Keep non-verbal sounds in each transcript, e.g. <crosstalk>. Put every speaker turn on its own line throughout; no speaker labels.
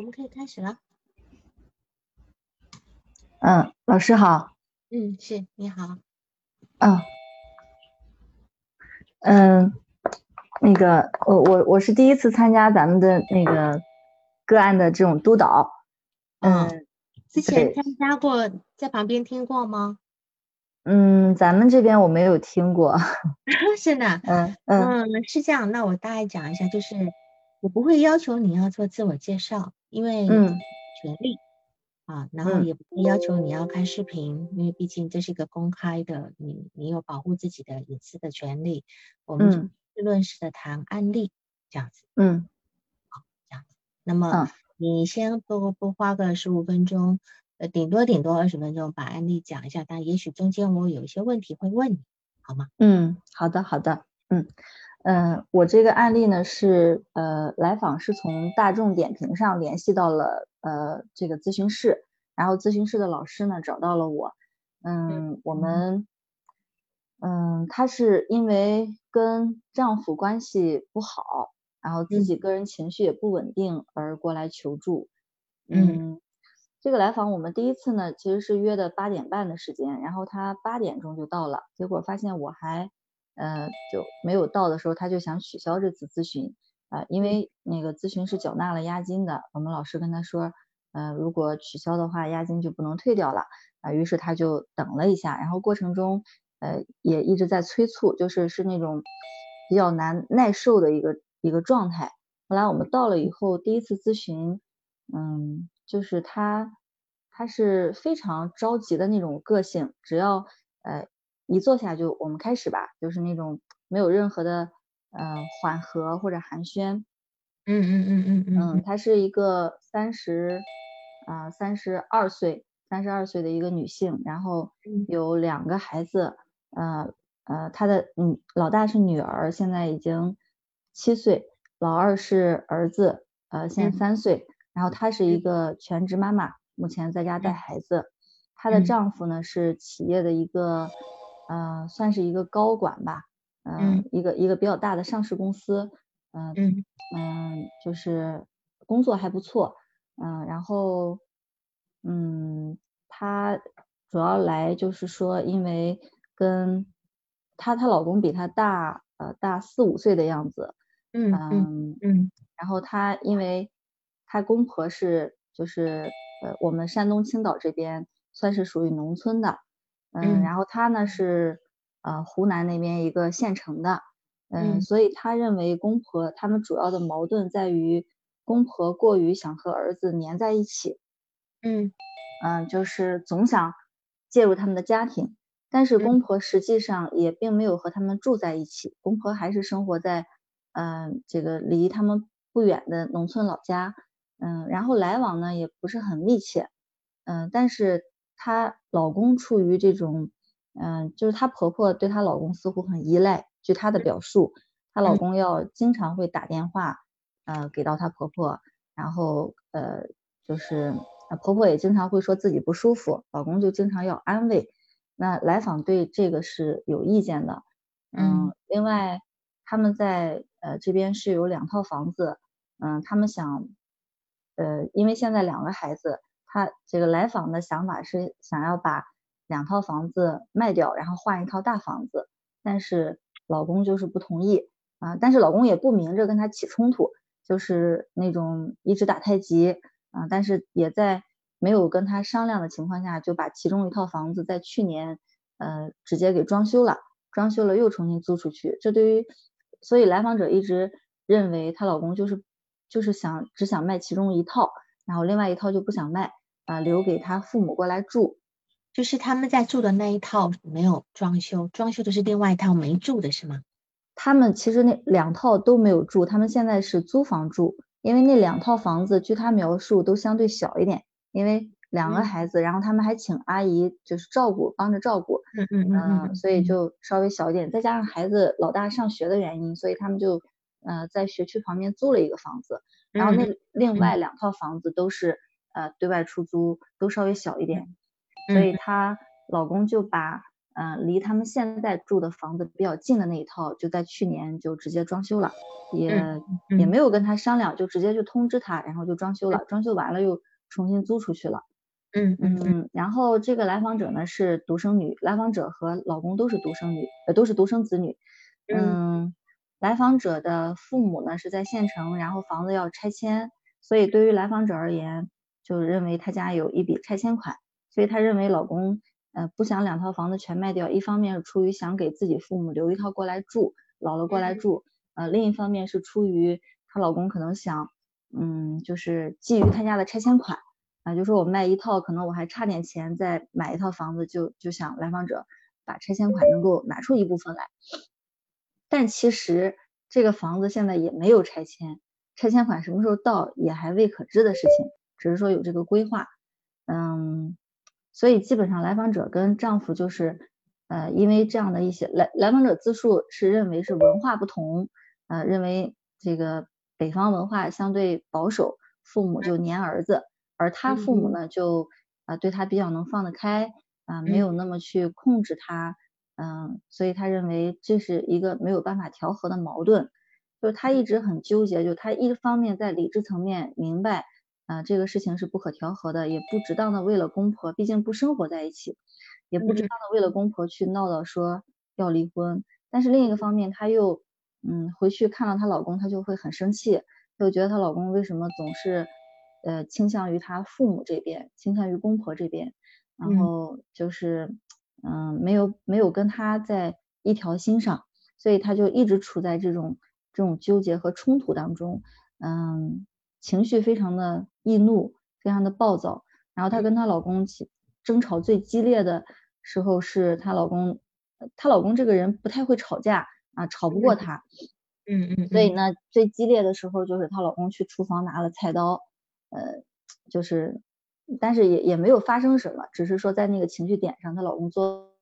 我们可以开始了。
嗯，老师好。
嗯，是，你好。
嗯，嗯，那个，我我我是第一次参加咱们的那个个案的这种督导。嗯，
之前参加过，在旁边听过吗？
嗯，咱们这边我没有听过。<laughs>
是的。
嗯
嗯，是这样。那我大概讲一下，就是我不会要求你要做自我介绍，因为
嗯，
权利。啊，然后也不要求你要开视频，因为毕竟这是一个公开的，你你有保护自己的隐私的权利。我们就事论事的谈案例，这样子。
嗯，
好，这样子。那么你先多多花个十五分钟，呃，顶多顶多二十分钟把案例讲一下，但也许中间我有一些问题会问你，好吗？
嗯，好的，好的。嗯嗯，我这个案例呢是呃来访是从大众点评上联系到了。呃，这个咨询室，然后咨询室的老师呢找到了我，嗯，我们，嗯，她是因为跟丈夫关系不好，然后自己个人情绪也不稳定而过来求助，嗯，这个来访我们第一次呢其实是约的八点半的时间，然后她八点钟就到了，结果发现我还，呃，就没有到的时候，他就想取消这次咨询。啊，因为那个咨询是缴纳了押金的，我们老师跟他说，呃，如果取消的话，押金就不能退掉了啊。于是他就等了一下，然后过程中，呃，也一直在催促，就是是那种比较难耐受的一个一个状态。后来我们到了以后，第一次咨询，嗯，就是他他是非常着急的那种个性，只要呃一坐下就我们开始吧，就是那种没有任何的。嗯，缓和或者寒暄，
嗯嗯嗯嗯嗯，
嗯，她是一个三十，啊三十二岁，三十二岁的一个女性，然后有两个孩子，呃呃，她的嗯老大是女儿，现在已经七岁，老二是儿子，呃现在三岁，然后她是一个全职妈妈，目前在家带孩子，她的丈夫呢是企业的一个，呃算是一个高管吧。嗯，一个一个比较大的上市公司，嗯嗯，就是工作还不错，嗯，然后嗯，她主要来就是说，因为跟她她老公比她大呃大四五岁的样子，
嗯嗯嗯，
然后她因为她公婆是就是呃我们山东青岛这边算是属于农村的，嗯，然后她呢是。呃，湖南那边一个县城的，嗯，所以他认为公婆他们主要的矛盾在于公婆过于想和儿子粘在一起，
嗯。
嗯，就是总想介入他们的家庭，但是公婆实际上也并没有和他们住在一起，公婆还是生活在嗯这个离他们不远的农村老家，嗯，然后来往呢也不是很密切，嗯，但是她老公处于这种。嗯，就是她婆婆对她老公似乎很依赖。据她的表述，她老公要经常会打电话，呃，给到她婆婆，然后呃，就是婆婆也经常会说自己不舒服，老公就经常要安慰。那来访对这个是有意见的。嗯，另外他们在呃这边是有两套房子，嗯，他们想，呃，因为现在两个孩子，他这个来访的想法是想要把。两套房子卖掉，然后换一套大房子，但是老公就是不同意啊。但是老公也不明着跟他起冲突，就是那种一直打太极啊。但是也在没有跟他商量的情况下，就把其中一套房子在去年呃直接给装修了，装修了又重新租出去。这对于所以来访者一直认为她老公就是就是想只想卖其中一套，然后另外一套就不想卖啊，留给他父母过来住。
就是他们在住的那一套没有装修，装修的是另外一套没住的是吗？
他们其实那两套都没有住，他们现在是租房住，因为那两套房子据他描述都相对小一点，因为两个孩子，然后他们还请阿姨就是照顾，帮着照顾，
嗯嗯嗯，
所以就稍微小一点，再加上孩子老大上学的原因，所以他们就呃在学区旁边租了一个房子，然后那另外两套房子都是呃对外出租，都稍微小一点，所以她老公就把。嗯，离他们现在住的房子比较近的那一套，就在去年就直接装修了，也也没有跟他商量，就直接就通知他，然后就装修了，装修完了又重新租出去了。
嗯
嗯，然后这个来访者呢是独生女，来访者和老公都是独生女，呃都是独生子女。嗯，来访者的父母呢是在县城，然后房子要拆迁，所以对于来访者而言，就认为他家有一笔拆迁款，所以他认为老公。呃，不想两套房子全卖掉，一方面是出于想给自己父母留一套过来住，老了过来住，呃，另一方面是出于她老公可能想，嗯，就是基于他家的拆迁款，啊，就说我卖一套，可能我还差点钱再买一套房子，就就想来访者把拆迁款能够拿出一部分来，但其实这个房子现在也没有拆迁，拆迁款什么时候到也还未可知的事情，只是说有这个规划，嗯。所以基本上来访者跟丈夫就是，呃，因为这样的一些来来访者自述是认为是文化不同，呃，认为这个北方文化相对保守，父母就黏儿子，而他父母呢就啊对他比较能放得开，啊没有那么去控制他，嗯，所以他认为这是一个没有办法调和的矛盾，就是他一直很纠结，就他一方面在理智层面明白。啊，这个事情是不可调和的，也不值当的为了公婆，毕竟不生活在一起，也不值当的为了公婆去闹到说要离婚。但是另一个方面，她又嗯回去看到她老公，她就会很生气，就觉得她老公为什么总是呃倾向于她父母这边，倾向于公婆这边，然后就是嗯没有没有跟她在一条心上，所以她就一直处在这种这种纠结和冲突当中，嗯。情绪非常的易怒，非常的暴躁。然后她跟她老公起争吵最激烈的时候，是她老公，她老公这个人不太会吵架啊，吵不过她。
嗯嗯。
所以呢，最激烈的时候就是她老公去厨房拿了菜刀，呃，就是，但是也也没有发生什么，只是说在那个情绪点上，她老公做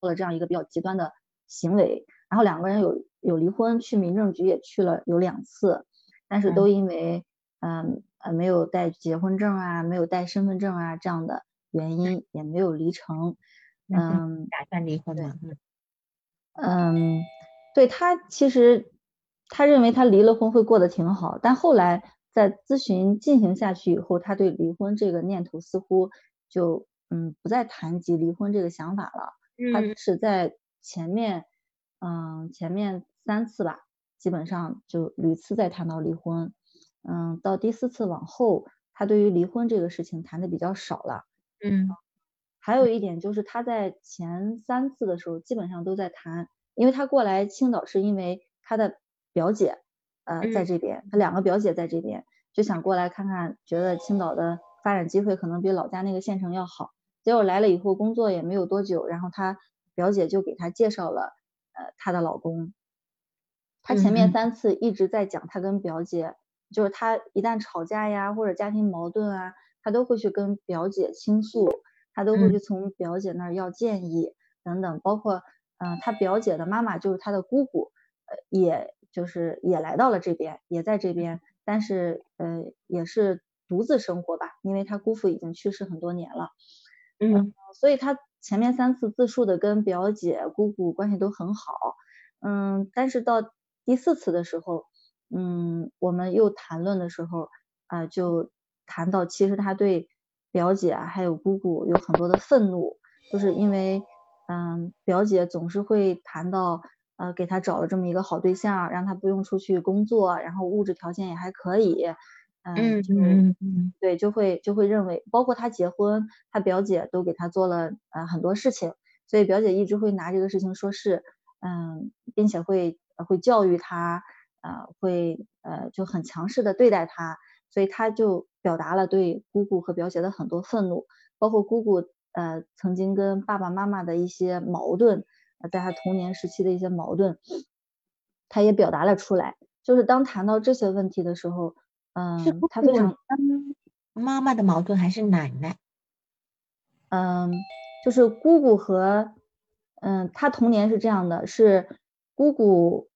做了这样一个比较极端的行为。然后两个人有有离婚，去民政局也去了有两次，但是都因为。嗯呃，没有带结婚证啊，没有带身份证啊，这样的原因也没有离成。嗯，
打算离婚
吗？嗯，对他其实他认为他离了婚会过得挺好，但后来在咨询进行下去以后，他对离婚这个念头似乎就嗯不再谈及离婚这个想法了。他是在前面嗯前面三次吧，基本上就屡次在谈到离婚。嗯，到第四次往后，他对于离婚这个事情谈的比较少了。
嗯，
还有一点就是他在前三次的时候基本上都在谈，因为他过来青岛是因为他的表姐呃在这边，他两个表姐在这边，就想过来看看，觉得青岛的发展机会可能比老家那个县城要好。结果来了以后工作也没有多久，然后他表姐就给他介绍了呃她的老公。他前面三次一直在讲他跟表姐。就是他一旦吵架呀，或者家庭矛盾啊，他都会去跟表姐倾诉，他都会去从表姐那儿要建议等等，包括嗯，他表姐的妈妈就是他的姑姑，呃，也就是也来到了这边，也在这边，但是呃，也是独自生活吧，因为他姑父已经去世很多年了，
嗯，
所以他前面三次自述的跟表姐姑姑关系都很好，嗯，但是到第四次的时候。嗯，我们又谈论的时候啊，就谈到其实他对表姐还有姑姑有很多的愤怒，就是因为嗯，表姐总是会谈到呃，给他找了这么一个好对象，让他不用出去工作，然后物质条件也还可以，
嗯，
就对，就会就会认为，包括他结婚，他表姐都给他做了呃很多事情，所以表姐一直会拿这个事情说事，嗯，并且会会教育他。呃，会呃就很强势的对待他，所以他就表达了对姑姑和表姐的很多愤怒，包括姑姑呃曾经跟爸爸妈妈的一些矛盾，在他童年时期的一些矛盾，他也表达了出来。就是当谈到这些问题的时候，嗯，他非常
妈妈的矛盾还是奶奶？
嗯，就是姑姑和嗯，他童年是这样的，是姑姑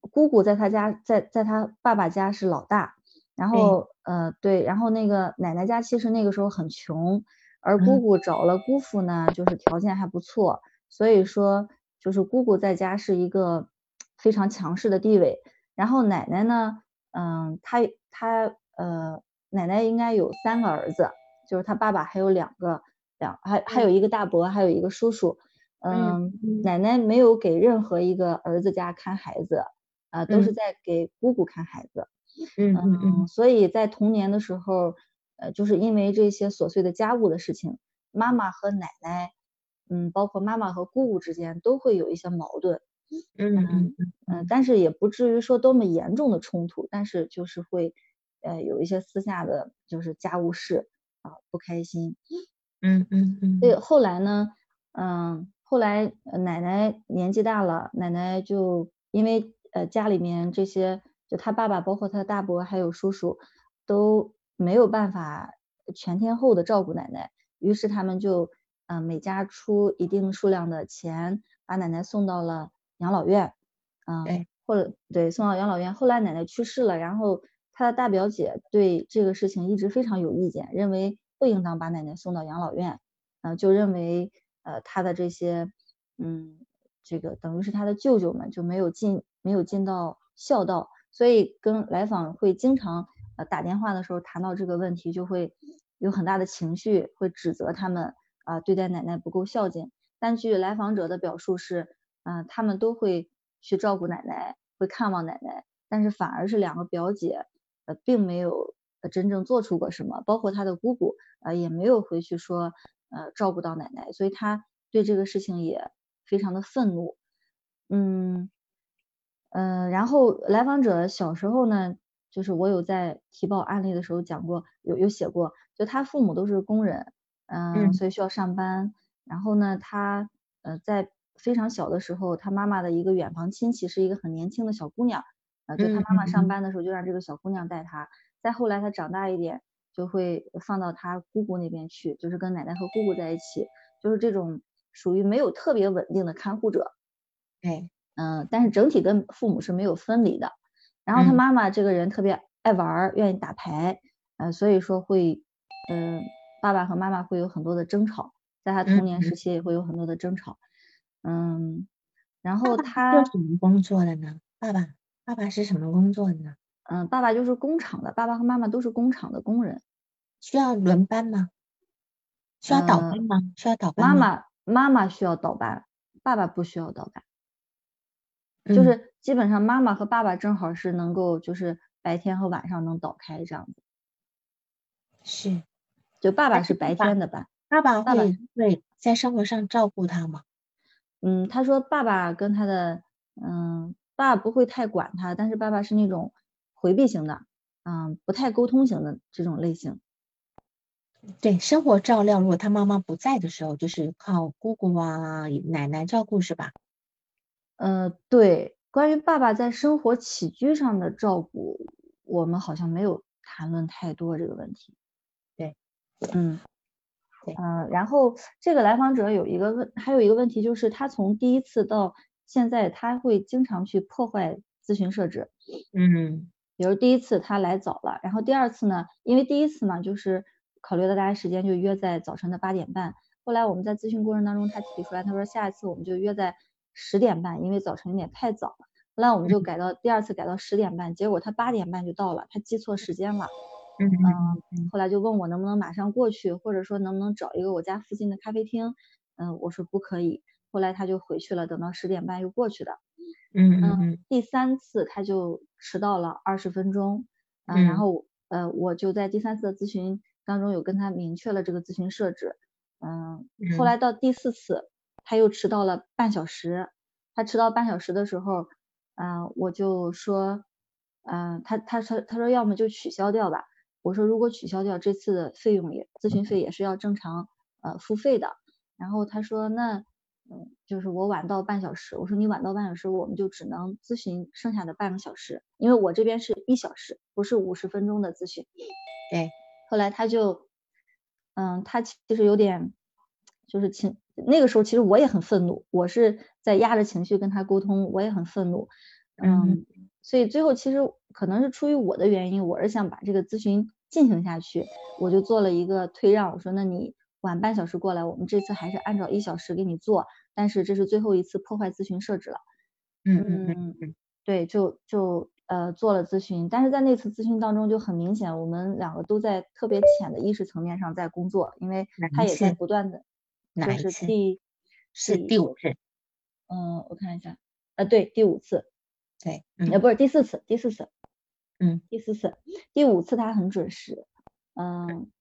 姑姑在他家，在在他爸爸家是老大，然后呃对，然后那个奶奶家其实那个时候很穷，而姑姑找了姑父呢，就是条件还不错，所以说就是姑姑在家是一个非常强势的地位，然后奶奶呢，嗯，她她呃奶奶应该有三个儿子，就是她爸爸还有两个。两还还有一个大伯，还有一个叔叔，嗯，奶奶没有给任何一个儿子家看孩子，啊，都是在给姑姑看孩子，
嗯嗯嗯，
所以在童年的时候，呃，就是因为这些琐碎的家务的事情，妈妈和奶奶，嗯，包括妈妈和姑姑之间都会有一些矛盾，
嗯嗯。
嗯，但是也不至于说多么严重的冲突，但是就是会，呃，有一些私下的就是家务事啊，不开心。
嗯嗯嗯，
对，后来呢，嗯，后来奶奶年纪大了，奶奶就因为呃家里面这些，就他爸爸，包括他大伯还有叔叔都没有办法全天候的照顾奶奶，于是他们就嗯每家出一定数量的钱，把奶奶送到了养老院，嗯，或者对送到养老院。后来奶奶去世了，然后他的大表姐对这个事情一直非常有意见，认为。不应当把奶奶送到养老院，嗯，就认为呃他的这些嗯这个等于是他的舅舅们就没有尽没有尽到孝道，所以跟来访会经常呃打电话的时候谈到这个问题，就会有很大的情绪，会指责他们啊对待奶奶不够孝敬。但据来访者的表述是，嗯，他们都会去照顾奶奶，会看望奶奶，但是反而是两个表姐呃并没有。真正做出过什么？包括他的姑姑，呃，也没有回去说，呃，照顾到奶奶，所以他对这个事情也非常的愤怒。嗯，嗯，然后来访者小时候呢，就是我有在提报案例的时候讲过，有有写过，就他父母都是工人，嗯，所以需要上班。然后呢，他呃在非常小的时候，他妈妈的一个远房亲戚是一个很年轻的小姑娘，呃，就他妈妈上班的时候就让这个小姑娘带他。再后来，他长大一点，就会放到他姑姑那边去，就是跟奶奶和姑姑在一起，就是这种属于没有特别稳定的看护者。
哎，
嗯，但是整体跟父母是没有分离的。然后他妈妈这个人特别爱玩，愿意打牌，呃，所以说会，嗯，爸爸和妈妈会有很多的争吵，在他童年时期也会有很多的争吵。嗯，然后他
做什么工作的呢？爸爸，爸爸是什么工作的呢？
嗯，爸爸就是工厂的，爸爸和妈妈都是工厂的工人，
需要轮班吗？需要倒班吗？需要倒班
妈妈妈妈需要倒班，爸爸不需要倒班，就是基本上妈妈和爸爸正好是能够就是白天和晚上能倒开这样子。
是，
就爸爸是白天的班。
爸爸会会在生活上照顾他吗？
嗯，他说爸爸跟他的嗯，爸爸不会太管他，但是爸爸是那种。回避型的，嗯，不太沟通型的这种类型。
对，生活照料，如果他妈妈不在的时候，就是靠姑姑啊、奶奶照顾，是吧？
呃，对，关于爸爸在生活起居上的照顾，我们好像没有谈论太多这个问题。
对，
嗯，对，嗯，然后这个来访者有一个问，还有一个问题就是，他从第一次到现在，他会经常去破坏咨询设置。
嗯。
比如第一次他来早了，然后第二次呢，因为第一次嘛，就是考虑到大家时间就约在早晨的八点半。后来我们在咨询过程当中，他提出来，他说下一次我们就约在十点半，因为早晨有点太早了。后来我们就改到第二次改到十点半，结果他八点半就到了，他记错时间了。
嗯嗯。
后来就问我能不能马上过去，或者说能不能找一个我家附近的咖啡厅。嗯，我说不可以。后来他就回去了，等到十点半又过去的。
嗯嗯
第三次他就迟到了二十分钟，嗯，然后呃我就在第三次的咨询当中有跟他明确了这个咨询设置，嗯，后来到第四次他又迟到了半小时，他迟到半小时的时候，嗯，我就说，嗯，他他说他说要么就取消掉吧，我说如果取消掉这次的费用也咨询费也是要正常呃付费的。然后他说那嗯就是我晚到半小时，我说你晚到半小时我们就只能咨询剩下的半个小时，因为我这边是一小时，不是五十分钟的咨询。
对，
后来他就嗯他其实有点就是情那个时候其实我也很愤怒，我是在压着情绪跟他沟通，我也很愤怒。嗯，所以最后其实可能是出于我的原因，我是想把这个咨询进行下去，我就做了一个退让，我说那你晚半小时过来，我们这次还是按照一小时给你做，但是这是最后一次破坏咨询设置了。
嗯嗯嗯嗯，
对，就就呃做了咨询，但是在那次咨询当中就很明显，我们两个都在特别浅的意识层面上在工作，因为他也在不断的，就是第
是第五次，
嗯，我看一下，啊，对，第五次。
对，
也不是第四次，第四次，
嗯，
第四次，第五次他很准时，嗯，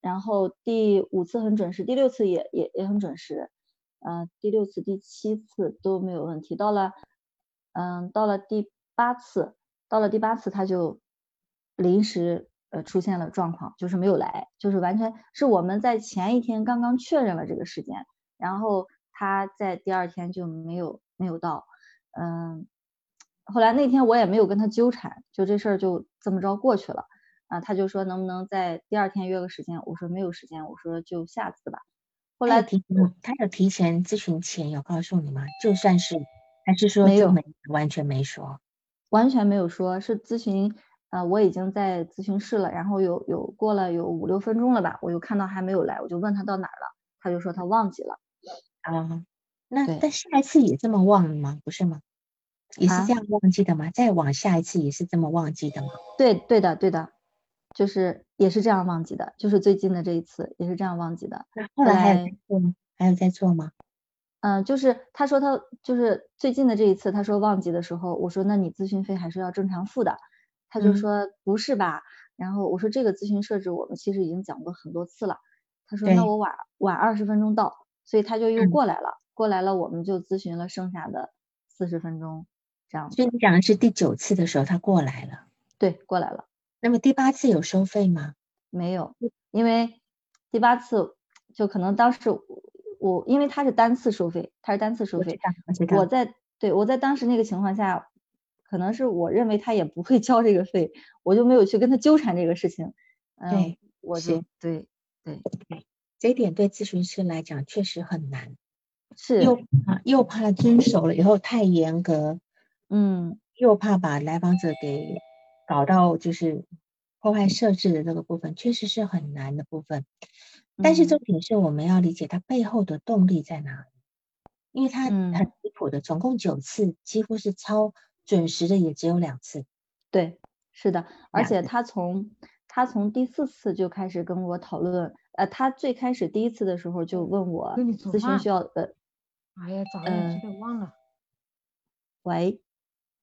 然后第五次很准时，第六次也也也很准时，嗯，第六次、第七次都没有问题，到了，嗯，到了第八次，到了第八次他就临时呃出现了状况，就是没有来，就是完全是我们在前一天刚刚确认了这个时间，然后他在第二天就没有没有到，嗯。后来那天我也没有跟他纠缠，就这事儿就这么着过去了啊。他就说能不能在第二天约个时间，我说没有时间，我说就下次吧。后来
提他有提前咨询前有告诉你吗？就算是还是说
没有，
完全没说，
完全没有说，是咨询啊，我已经在咨询室了，然后有有过了有五六分钟了吧，我又看到还没有来，我就问他到哪儿了，他就说他忘记了
啊。那但下一次也这么忘了吗？不是吗？也是这样忘记的吗？再往下一次也是这么忘记的吗？
对，对的，对的，就是也是这样忘记的，就是最近的这一次也是这样忘记的。
那后来还有做吗？还有在做吗？
嗯，就是他说他就是最近的这一次，他说忘记的时候，我说那你咨询费还是要正常付的，他就说不是吧？然后我说这个咨询设置我们其实已经讲过很多次了，他说那我晚晚二十分钟到，所以他就又过来了，过来了我们就咨询了剩下的四十分钟。
这样所以你讲的是第九次的时候他过来了，
对，过来了。
那么第八次有收费吗？
没有，因为第八次就可能当时我因为他是单次收费，他是单次收费。我在对我在当时那个情况下，可能是我认为他也不会 <laughs> 交这个费，我就没有去跟他纠缠这个事情。
对，
我就对对。对，
这一点对咨询师来讲确实很难，
是
又怕又怕遵守了以后太严格。
嗯，
又怕把来访者给搞到就是破坏设置的这个部分，确实是很难的部分。但是重点是我们要理解它背后的动力在哪里，因为它很离谱的，总共九次，几乎是超准时的，也只有两次。
对，是的，而且他从他从第四次就开始跟我讨论，呃，他最开始第一次的时候就问我咨询需要呃，
哎呀，早上有点忘了，
喂。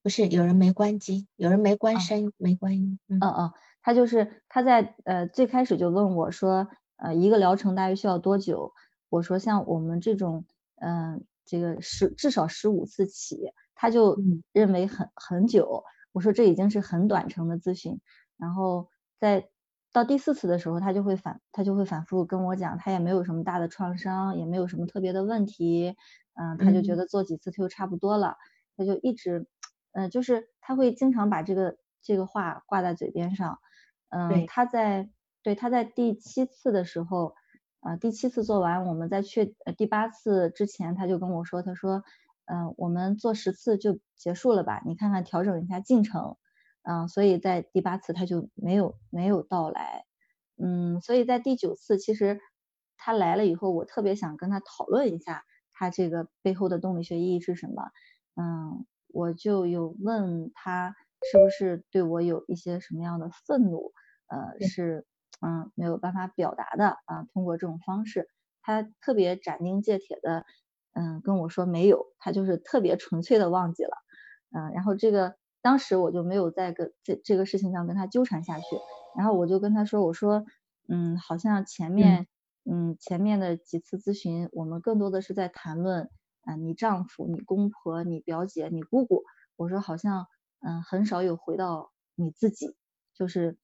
不是有人没关机，有人没关声，没关音。
嗯嗯，他就是他在呃最开始就问我说，呃一个疗程大约需要多久？我说像我们这种，嗯这个十至少十五次起，他就认为很很久。我说这已经是很短程的咨询。然后在到第四次的时候，他就会反他就会反复跟我讲，他也没有什么大的创伤，也没有什么特别的问题。嗯，他就觉得做几次他就差不多了，他就一直。嗯，就是他会经常把这个这个话挂在嘴边上，嗯，他在对他在第七次的时候，啊，第七次做完，我们在确第八次之前，他就跟我说，他说，嗯，我们做十次就结束了吧，你看看调整一下进程，嗯，所以在第八次他就没有没有到来，嗯，所以在第九次其实他来了以后，我特别想跟他讨论一下他这个背后的动力学意义是什么，嗯。我就有问他是不是对我有一些什么样的愤怒，呃，是嗯没有办法表达的啊，通过这种方式，他特别斩钉截铁的嗯跟我说没有，他就是特别纯粹的忘记了，嗯，然后这个当时我就没有在跟这这个事情上跟他纠缠下去，然后我就跟他说，我说嗯好像前面嗯前面的几次咨询，我们更多的是在谈论。啊，你丈夫、你公婆、你表姐、你姑姑，我说好像嗯很少有回到你自己，就是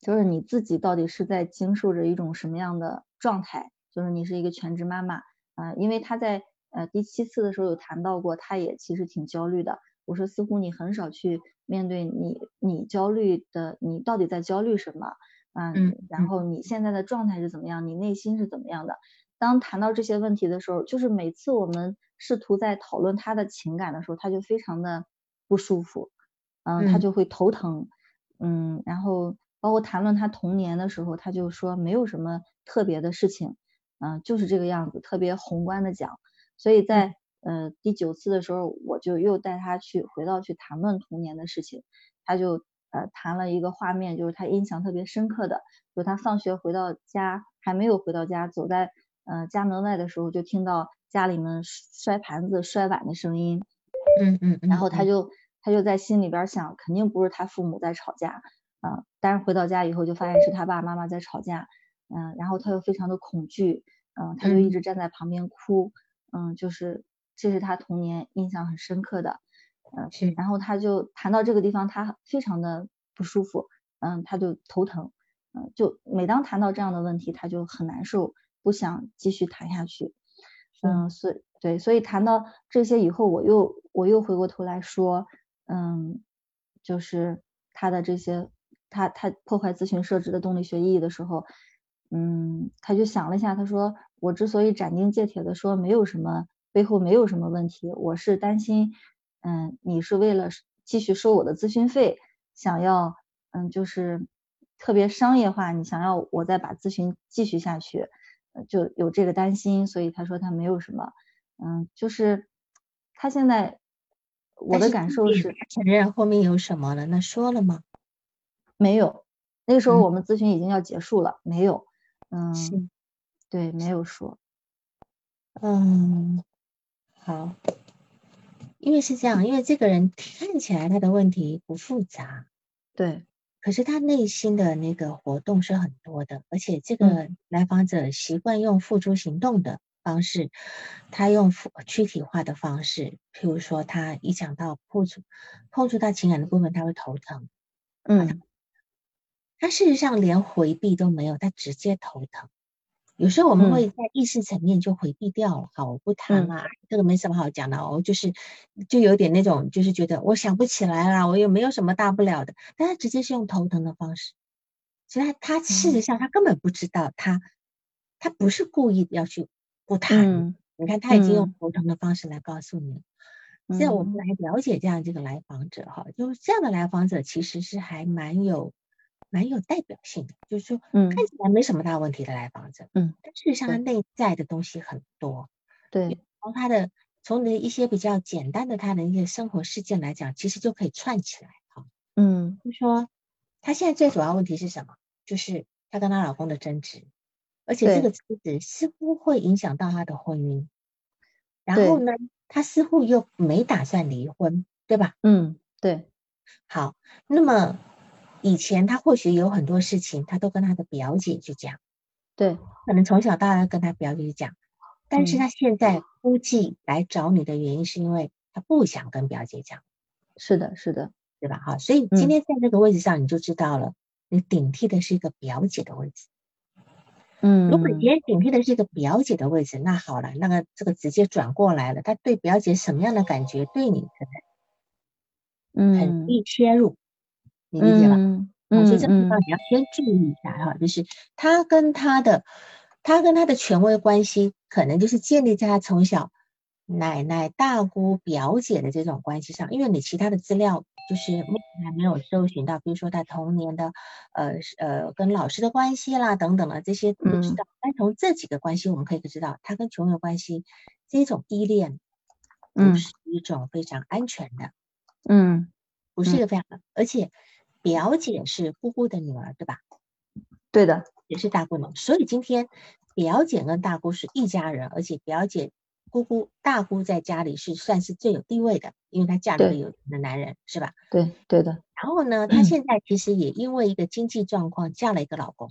就是你自己到底是在经受着一种什么样的状态？就是你是一个全职妈妈啊，因为他在呃第七次的时候有谈到过，他也其实挺焦虑的。我说似乎你很少去面对你你焦虑的，你到底在焦虑什么？嗯，然后你现在的状态是怎么样？你内心是怎么样的？当谈到这些问题的时候，就是每次我们试图在讨论他的情感的时候，他就非常的不舒服，嗯，他就会头疼，嗯，然后包括谈论他童年的时候，他就说没有什么特别的事情，嗯，就是这个样子，特别宏观的讲。所以在呃第九次的时候，我就又带他去回到去谈论童年的事情，他就。呃，谈了一个画面，就是他印象特别深刻的，就他放学回到家，还没有回到家，走在呃家门外的时候，就听到家里面摔盘子、摔碗的声音，
嗯嗯，
然后他就他就在心里边想，肯定不是他父母在吵架，啊，但是回到家以后就发现是他爸爸妈妈在吵架，嗯，然后他又非常的恐惧，嗯，他就一直站在旁边哭，嗯，就是这是他童年印象很深刻的。嗯，
是，
然后他就谈到这个地方，他非常的不舒服，嗯，他就头疼，嗯，就每当谈到这样的问题，他就很难受，不想继续谈下去，嗯，所以对，所以谈到这些以后，我又我又回过头来说，嗯，就是他的这些，他他破坏咨询设置的动力学意义的时候，嗯，他就想了一下，他说，我之所以斩钉截铁的说没有什么背后没有什么问题，我是担心。嗯，你是为了继续收我的咨询费，想要嗯，就是特别商业化，你想要我再把咨询继续下去，就有这个担心，所以他说他没有什么，嗯，就是他现在我的感受是
承认后面有什么了，那说了吗？
没有，那个时候我们咨询已经要结束了，没有，嗯，对，没有说，
嗯，好。因为是这样，因为这个人看起来他的问题不复杂，
对，
可是他内心的那个活动是很多的，而且这个。来访者习惯用付诸行动的方式，他用躯体化的方式，譬如说他一讲到碰触碰触到情感的部分，他会头疼，
嗯，
他事实上连回避都没有，他直接头疼。有时候我们会在意识层面就回避掉了，好，我不谈啊，这个没什么好讲的哦，就是就有点那种，就是觉得我想不起来了，我也没有什么大不了的，但他直接是用头疼的方式，其实他他事实上他根本不知道，他他不是故意要去不谈，你看他已经用头疼的方式来告诉你，现在我们来了解这样这个来访者哈，就是这样的来访者其实是还蛮有。蛮有代表性的，就是说，嗯，看起来没什么大问题的来访者，
嗯，
但事实上他内在的东西很多，
对，
从他的从你的一些比较简单的他的一些生活事件来讲，其实就可以串起来，哈，
嗯，
就说他现在最主要问题是什么？就是他跟他老公的争执，而且这个争执似乎会影响到他的婚姻，然后呢，他似乎又没打算离婚，对吧？
嗯，对，
好，那么。以前他或许有很多事情，他都跟他的表姐去讲，
对，
可能从小到大跟他表姐讲，但是他现在估计来找你的原因是因为他不想跟表姐讲，
是的，是的，
对吧？好，所以今天在这个位置上你就知道了，你顶替的是一个表姐的位置，
嗯，
如果今天顶替的是一个表姐的位置，那好了，那个这个直接转过来了，他对表姐什么样的感觉，对你可能，嗯，很易切入。你理解吧？嗯，所以这个地方你要先注意一下哈，就是他跟他的，他跟他的权威关系，可能就是建立在他从小奶奶、大姑、表姐的这种关系上。因为你其他的资料就是目前还没有搜寻到，比如说他童年的，呃呃，跟老师的关系啦等等的这些不知道。但从这几个关系，我们可以知道，他跟权威关系这种依恋，不是一种非常安全的，
嗯，
不是一个非常，而且。表姐是姑姑的女儿，对吧？
对的，
也是大姑女。所以今天表姐跟大姑是一家人，而且表姐、姑姑、大姑在家里是算是最有地位的，因为她嫁了个有钱的男人，是吧？
对，对的。
然后呢，<clears throat> 她现在其实也因为一个经济状况嫁了一个老公。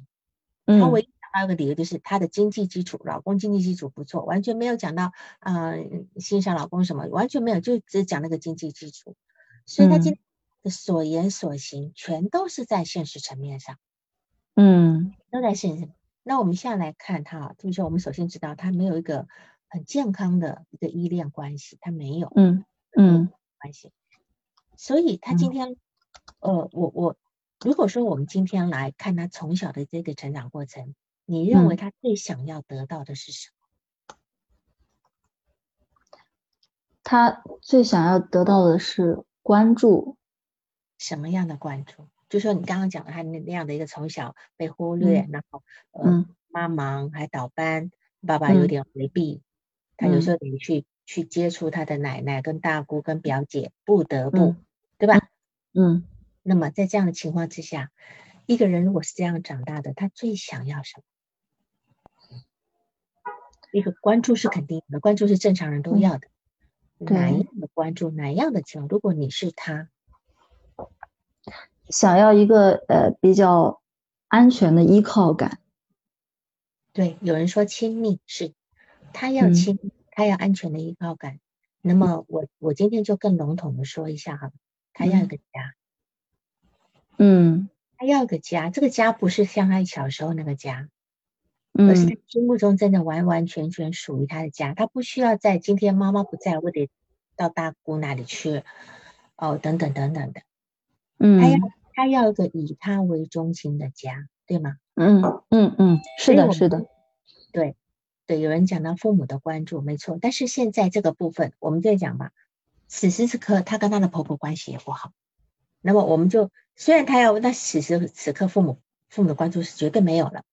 嗯。
她唯一讲到一个理由就是她的经济基础，老公经济基础不错，完全没有讲到啊欣赏老公什么，完全没有，就只讲那个经济基础。所以她今。的所言所行全都是在现实层面上，
嗯，
都在现实。那我们现在来看他，就是说我们首先知道他没有一个很健康的一个依恋关系，他没有，
嗯嗯，
关系。所以他今天，呃，我我如果说我们今天来看他从小的这个成长过程，你认为他最想要得到的是什么？
他最想要得到的是关注，
什么样的关注？就说你刚刚讲的他那那样的一个从小被忽略，然后呃妈忙还倒班，爸爸有点回避，他有时候得去去接触他的奶奶跟大姑跟表姐，不得不，对吧？
嗯。
那么在这样的情况之下，一个人如果是这样长大的，他最想要什么？一个关注是肯定的，关注是正常人都要的。哪样的关注？哪样的情况？如果你是他。
想要一个呃比较安全的依靠感，
对，有人说亲密是，他要亲，他要安全的依靠感。那么我我今天就更笼统的说一下哈，他要一个家，
嗯，
他要一个家，这个家不是像他小时候那个家，而是他心目中真的完完全全属于他的家，他不需要在今天妈妈不在，我得到大姑那里去，哦，等等等等的。
嗯，
他要他要一个以他为中心的家，对吗？
嗯嗯嗯，是的，是的，
对对，有人讲到父母的关注，没错。但是现在这个部分，我们再讲吧。此时此刻，她跟她的婆婆关系也不好。那么我们就虽然她要，那此时此刻父母父母的关注是绝对没有了。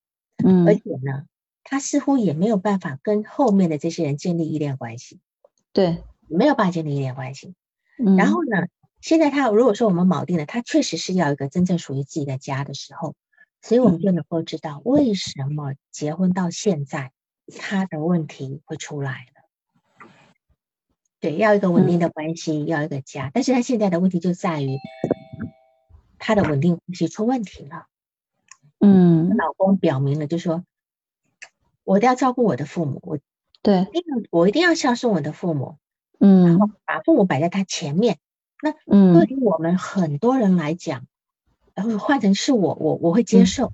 嗯，
而且呢，她似乎也没有办法跟后面的这些人建立依恋关系。
对，
没有办法建立依恋关系。
嗯，
然后呢？现在他如果说我们锚定了，他确实是要一个真正属于自己的家的时候，所以我们就能够知道为什么结婚到现在他的问题会出来了。对，要一个稳定的关系，要一个家，但是他现在的问题就在于他的稳定关系出问题了。
嗯，
老公表明了，就说我都要照顾我的父母，我
对，
一定我一定要孝顺我的父母，
嗯，
然后把父母摆在他前面。那对于我们很多人来讲，然后换成是我，我我会接受，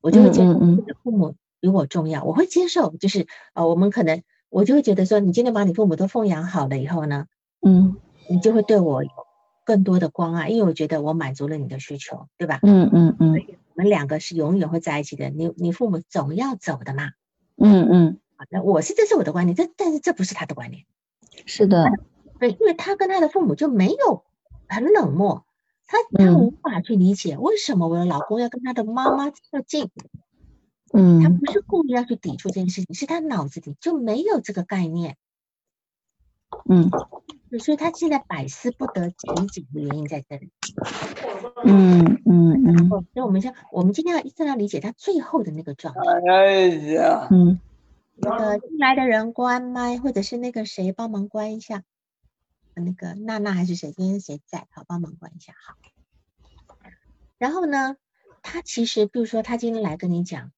我就会觉得我的父母比我重要，我会接受。就是呃，我们可能我就会觉得说，你今天把你父母都奉养好了以后呢，
嗯，
你就会对我有更多的关爱，因为我觉得我满足了你的需求，对吧？
嗯嗯嗯，
我们两个是永远会在一起的。你你父母总要走的嘛。
嗯嗯，
好的，我是这是我的观点，这但是这不是他的观点。
是的。
对，因为他跟他的父母就没有很冷漠，他他无法去理解为什么我的老公要跟他的妈妈这么近。
嗯，
他不是故意要去抵触这件事情，是他脑子里就没有这个概念。
嗯，
所以他现在百思不得其解的原因在这里。
嗯嗯嗯。
所以我们先，我们今天要一定要理解他最后的那个状态。
哎呀，嗯，
那个进来的人关麦，或者是那个谁帮忙关一下。那个娜娜还是谁？今天谁在？好，帮忙关一下。好。然后呢，他其实，比如说，他今天来跟你讲，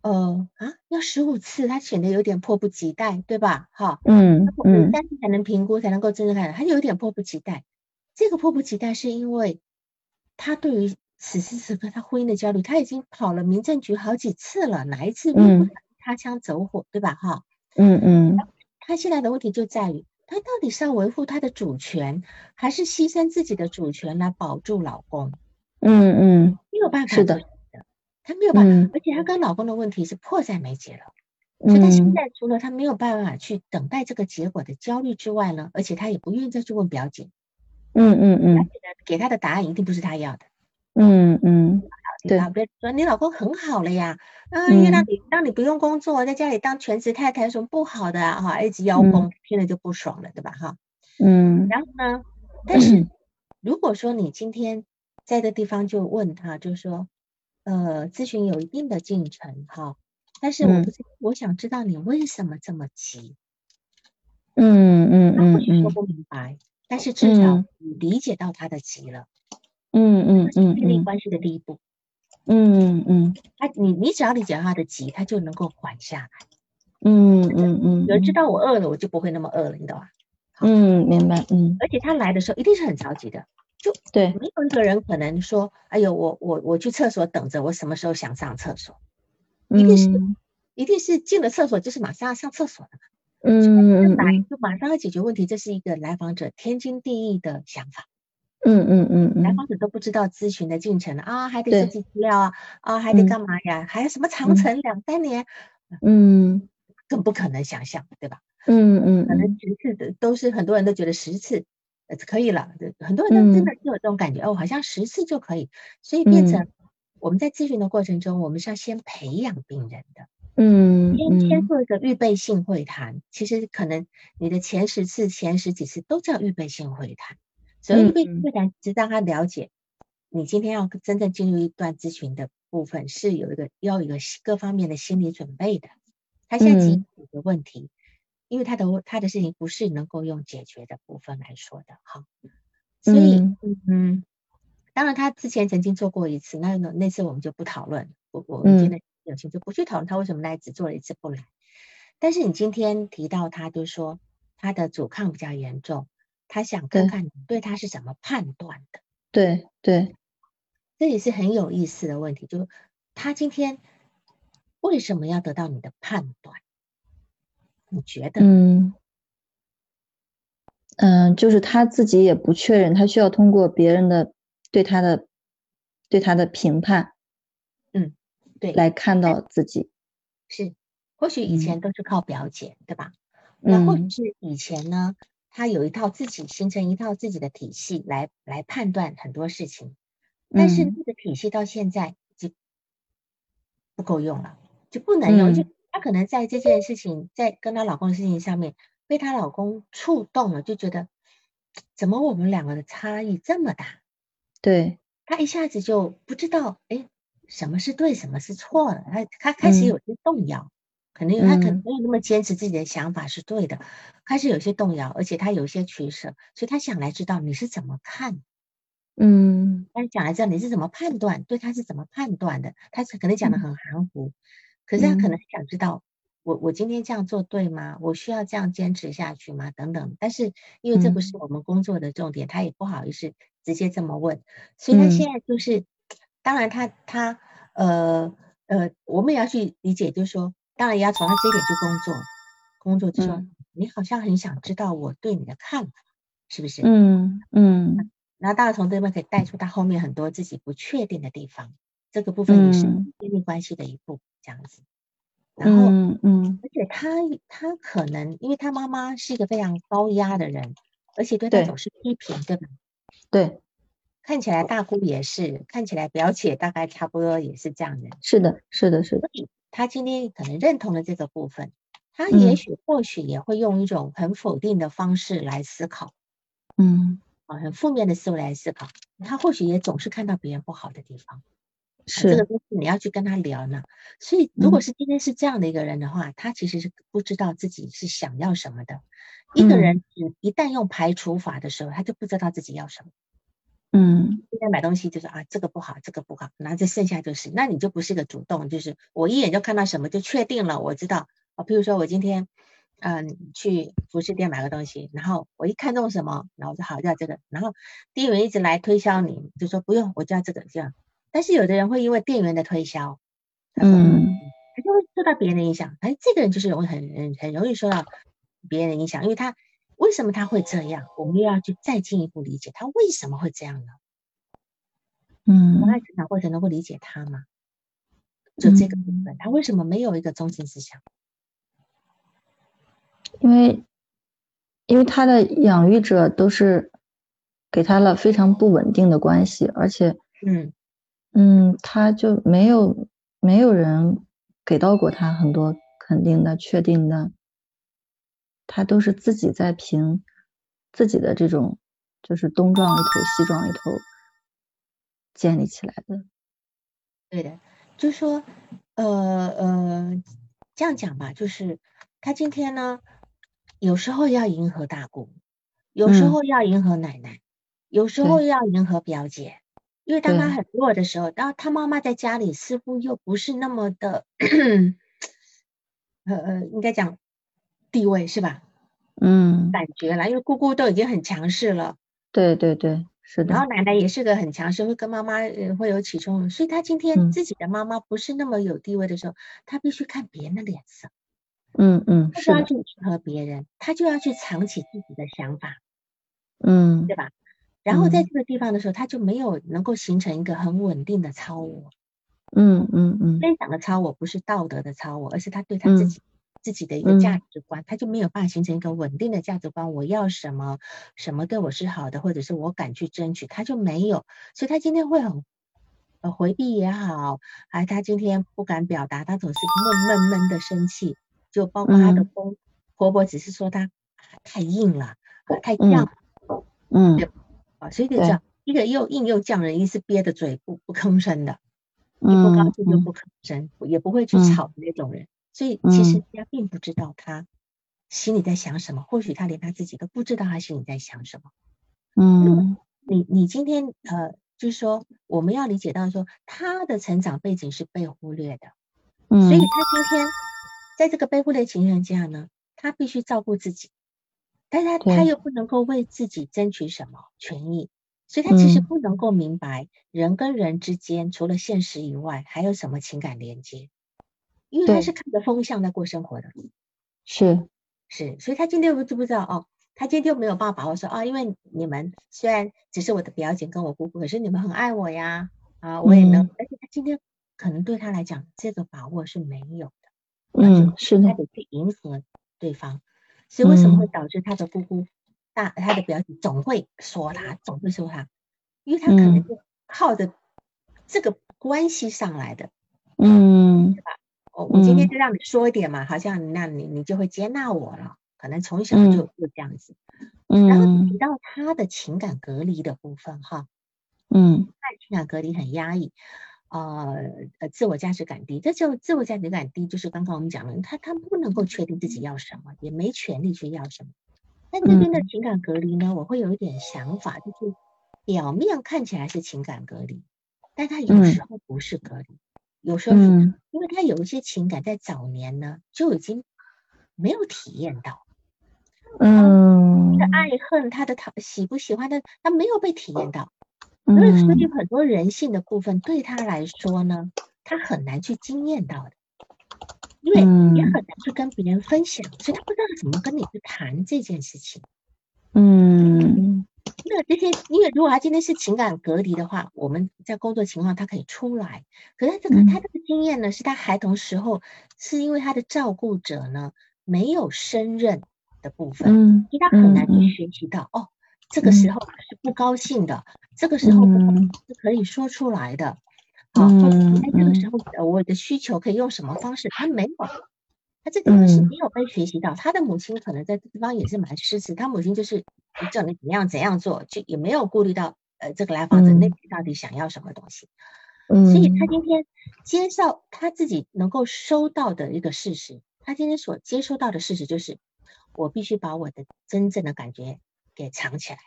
呃啊，要十五次，他显得有点迫不及待，对吧？哈，
嗯嗯，
三次才能评估，才能够真正看，他有点迫不及待。这个迫不及待是因为他对于此时此刻他婚姻的焦虑，他已经跑了民政局好几次了，哪一次都不擦枪走火，对吧？哈，
嗯嗯，
他现在的问题就在于。他到底是要维护她的主权，还是牺牲自己的主权来保住老公？
嗯嗯，
没有办法
是的，
她没有办法，而且她跟老公的问题是迫在眉睫了。所以她现在除了她没有办法去等待这个结果的焦虑之外呢，而且她也不愿意再去问表姐。
嗯嗯嗯，
给她的答案一定不是她要的。
嗯嗯。对，
别说你老公很好了呀，嗯，因为让你让你不用工作，在家里当全职太太有什么不好的啊？哈，一直邀功，听了就不爽了，对吧？哈，
嗯。
然后呢，但是 <clears throat> 如果说你今天在这地方就问他，就是说，呃，咨询有一定的进程，哈，但是我不是，我想知道你为什么这么急？
嗯嗯嗯，
他或许说不明白，但是至少你理解到他的急了。
嗯嗯嗯，
建立关系的第一步。
嗯嗯，
他你你只要理解他的急，他就能够缓下来。
嗯嗯嗯，
有人知道我饿了，我就不会那么饿了，你懂吗？
嗯，明白。嗯，
而且他来的时候一定是很着急的，就
对，
没有一个人可能说，哎呦，我我我去厕所等着，我什么时候想上厕所？一定是一定是进了厕所就是马上要上厕所的嘛。
嗯
来就马上要解决问题，这是一个来访者天经地义的想法。
嗯嗯嗯
来访者都不知道咨询的进程啊，还得收集资料啊，啊，还得干嘛呀？还有什么长程两三年？
嗯，
更不可能想象，对吧？
嗯嗯，
可能十次的都是很多人都觉得十次呃可以了，很多人都真的是有这种感觉哦，好像十次就可以，所以变成我们在咨询的过程中，我们是要先培养病人的。
嗯，
先先做一个预备性会谈，其实可能你的前十次、前十几次都叫预备性会谈。所以会谈是让他了解，你今天要真正进入一段咨询的部分，是有一个要有一个各方面的心理准备的。他现在解决问题，因为他的他的事情不是能够用解决的部分来说的，哈。所以，嗯，当然他之前曾经做过一次，那那那次我们就不讨论，我我们今天。有情就不去讨论他为什么来，只做了一次不来。但是你今天提到他，就说他的阻抗比较严重，他想看看你对他是怎么判断的。
对对，
这也是很有意思的问题，就他今天为什么要得到你的判断？你觉得？
嗯嗯，就是他自己也不确认，他需要通过别人的对他的对他的评判。
嗯对，
来看到自己
是，或许以前都是靠表姐，对吧？那或许是以前呢，他有一套自己形成一套自己的体系来来判断很多事情，但是那个体系到现在就不够用了，就不能用。就她可能在这件事情，在跟她老公的事情上面被她老公触动了，就觉得怎么我们两个的差异这么大？
对，
她一下子就不知道，哎。什么是对，什么是错了。她她开始有些动摇，可能他可能没有那么坚持自己的想法是对的，开始有些动摇，而且他有些取舍，所以他想来知道你是怎么看，
嗯，
他想来知道你是怎么判断，对他是怎么判断的，他是可能讲的很含糊，可是他可能想知道我我今天这样做对吗？我需要这样坚持下去吗？等等，但是因为这不是我们工作的重点，他也不好意思直接这么问，所以他现在就是。当然，他他呃呃，我们也要去理解，就是说，当然也要从他这一点去工作，工作就说，你好像很想知道我对你的看法，是不是？
嗯嗯。<laughs>
然后当然从这边可以带出他后面很多自己不确定的地方，这个部分也是建立关系的一步，这样子。然后
嗯嗯，
而且他他可能因为他妈妈是一个非常高压的人，而且对他总是批评，对吧？
对。
看起来大姑也是，看起来表姐大概差不多也是这样的。
是的，是的，是的。
他今天可能认同了这个部分，他也许或许也会用一种很否定的方式来思考，
嗯，
啊，很负面的思维来思考。他或许也总是看到别人不好的地方，
是
这个东西你要去跟他聊呢。所以，如果是今天是这样的一个人的话，他其实是不知道自己是想要什么的。一个人一旦用排除法的时候，他就不知道自己要什么。
嗯，
现在买东西就是啊，这个不好，这个不好，然后这剩下就是，那你就不是个主动，就是我一眼就看到什么就确定了，我知道啊。譬如说我今天嗯去服饰店买个东西，然后我一看中什么，然后我说好要这个，然后店员一直来推销你，就说不用，我就要这个这样。但是有的人会因为店员的推销，嗯，他就会受到别人的影响，哎，这个人就是容易很很很容易受到别人的影响，因为他。为什么他会这样？我们又要去再进一步理解他为什么会这样呢？
嗯，
在成长过程能够理解他吗？就这个部分，他为什么没有一个中心思想？
因为，因为他的养育者都是给他了非常不稳定的关系，而且，
嗯
嗯，他就没有没有人给到过他很多肯定的、确定的。他都是自己在凭自己的这种，就是东撞一头西撞一头建立起来的。
对的，就是说，呃呃，这样讲吧，就是他今天呢，有时候要迎合大姑，有时候要迎合奶奶，有时候要迎合表姐，因为当他很弱的时候，然后他妈妈在家里似乎又不是那么的，<clears throat> 呃呃，应该讲。地位是吧？
嗯，
感觉了，因为姑姑都已经很强势了。
对对对，是的。
然后奶奶也是个很强势，会跟妈妈呃会有起冲突，所以她今天自己的妈妈不是那么有地位的时候，她必须看别人的脸色。
嗯嗯，
她就要去迎合别人，她就要去藏起自己的想法，
嗯，
对吧？然后在这个地方的时候，他就没有能够形成一个很稳定的超我。
嗯嗯嗯，
分享的超我不是道德的超我，而是他对他自己自己的一个价值观，他就没有办法形成一个稳定的价值观。我要什么，什么对我是好的，或者是我敢去争取，他就没有。所以他今天会很呃回避也好，还他今天不敢表达，他总是闷闷闷的生气。就包括他的公婆婆，只是说他太硬了，太犟，
嗯，
啊，所以就这样，一个又硬又犟人，一是憋着嘴不不吭声的，一不高兴就不吭声，也不会去吵的那种人。所以其实人家并不知道他心里在想什么，或许他连他自己都不知道他心里在想什么。
嗯，
你你今天呃，就是说我们要理解到说他的成长背景是被忽略的，
嗯，
所以他今天。在这个被忽略情况下呢，他必须照顾自己，但是他他又不能够为自己争取什么权益，所以他其实不能够明白人跟人之间除了现实以外还有什么情感连接，因为他是看着风向在过生活的，
是。
是，所以他今天不知不知道哦，他今天就没有办法把握说啊，因为你们虽然只是我的表姐跟我姑姑，可是你们很爱我呀，啊，我也能，而且他今天可能对他来讲这个把握是没有的。
嗯，是的，
他得去迎合对方，所以为什么会导致他的姑姑大，他的表姐总会说他，总会说他，因为他可能就靠着这个关系上来的，
嗯，
对吧？我我今天就让你说一点嘛，好像那你你就会接纳我了，可能从小就就这样子，
嗯，
然后提到他的情感隔离的部分哈，
嗯，
他情感隔离很压抑。呃呃，自我价值感低，这就自我价值感低，就是刚刚我们讲了，他他不能够确定自己要什么，也没权利去要什么。那这边的情感隔离呢，我会有一点想法，就是表面看起来是情感隔离，但他有时候不是隔离，有时候是因为他有一些情感在早年呢就已经没有体验到，
嗯，
他的爱恨，他的讨喜不喜欢的，他没有被体验到。所以，所以很多人性的部分对他来说呢，他很难去经验到的，因为也很难去跟别人分享，所以他不知道怎么跟你去谈这件事情。
嗯，
那这些，因为如果他今天是情感隔离的话，我们在工作情况他可以出来，可是这个他这个经验呢，是他孩童时候是因为他的照顾者呢没有胜任的部分，
嗯，
所以他很难去学习到哦。这个时候是不高兴的，这个时候是可以说出来的。好，在这个时候，我的需求可以用什么方式？他没有，他这个是没有被学习到。他的母亲可能在这地方也是蛮失职，他母亲就是叫你怎样怎样做，就也没有顾虑到呃这个来访者内心到底想要什么东西。
嗯，
所以他今天接受他自己能够收到的一个事实，他今天所接收到的事实就是，我必须把我的真正的感觉。给藏起来，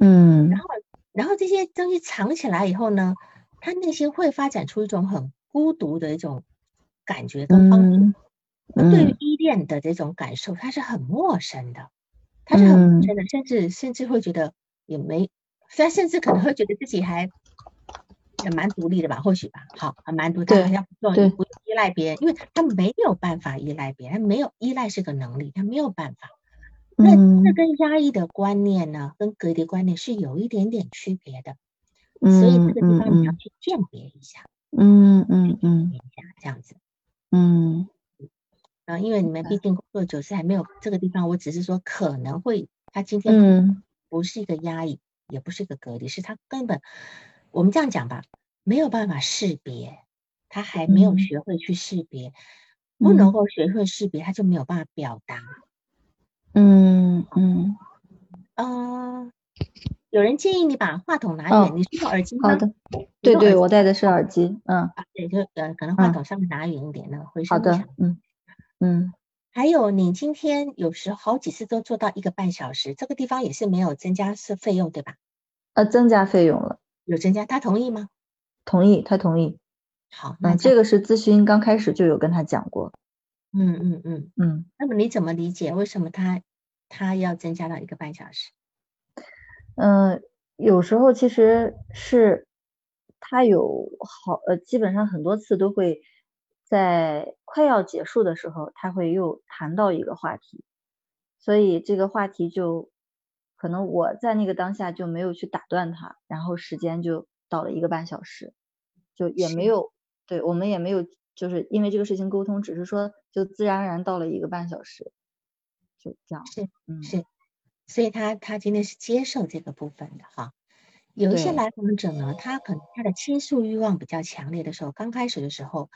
嗯，
然后，然后这些东西藏起来以后呢，他内心会发展出一种很孤独的一种感觉跟方式。对于依恋的这种感受，他是很陌生的，他是很陌生的，甚至甚至会觉得也没，虽然甚至可能会觉得自己还也蛮独立的吧，或许吧，好，还蛮独，立好像不不依赖别人，因为他没有办法依赖别人，没有依赖是个能力，他没有办法。那这跟压抑的观念呢，跟隔离观念是有一点点区别的，所以这个地方你要去鉴别一下，
嗯嗯嗯，
这样子，
嗯，
啊，因为你们毕竟工作久，是还没有这个地方，我只是说可能会，他今天不是一个压抑，也不是一个隔离，是他根本，我们这样讲吧，没有办法识别，他还没有学会去识别，不能够学会识别，他就没有办法表达。
嗯嗯。
呃，有人建议你把话筒拿远，你是用耳机吗？
好的，对对，我戴的是耳机，嗯，
啊，对，就呃，可能话筒上面拿远一点呢，回声
好的，嗯嗯。
还有，你今天有时好几次都做到一个半小时，这个地方也是没有增加是费用对吧？
呃，增加费用了，
有增加，他同意吗？
同意，他同意。
好，那
这个是咨询刚开始就有跟他讲过。
嗯嗯嗯
嗯，
那么你怎么理解？为什么他他要增加到一个半小时？
嗯，有时候其实是他有好呃，基本上很多次都会在快要结束的时候，他会又谈到一个话题，所以这个话题就可能我在那个当下就没有去打断他，然后时间就到了一个半小时，就也没有对我们也没有就是因为这个事情沟通，只是说就自然而然到了一个半小时，就这样
是
嗯。
是，所以他他今天是接受这个部分的哈。有一些来访者呢，他可能他的倾诉欲望比较强烈的时候，刚开始的时候，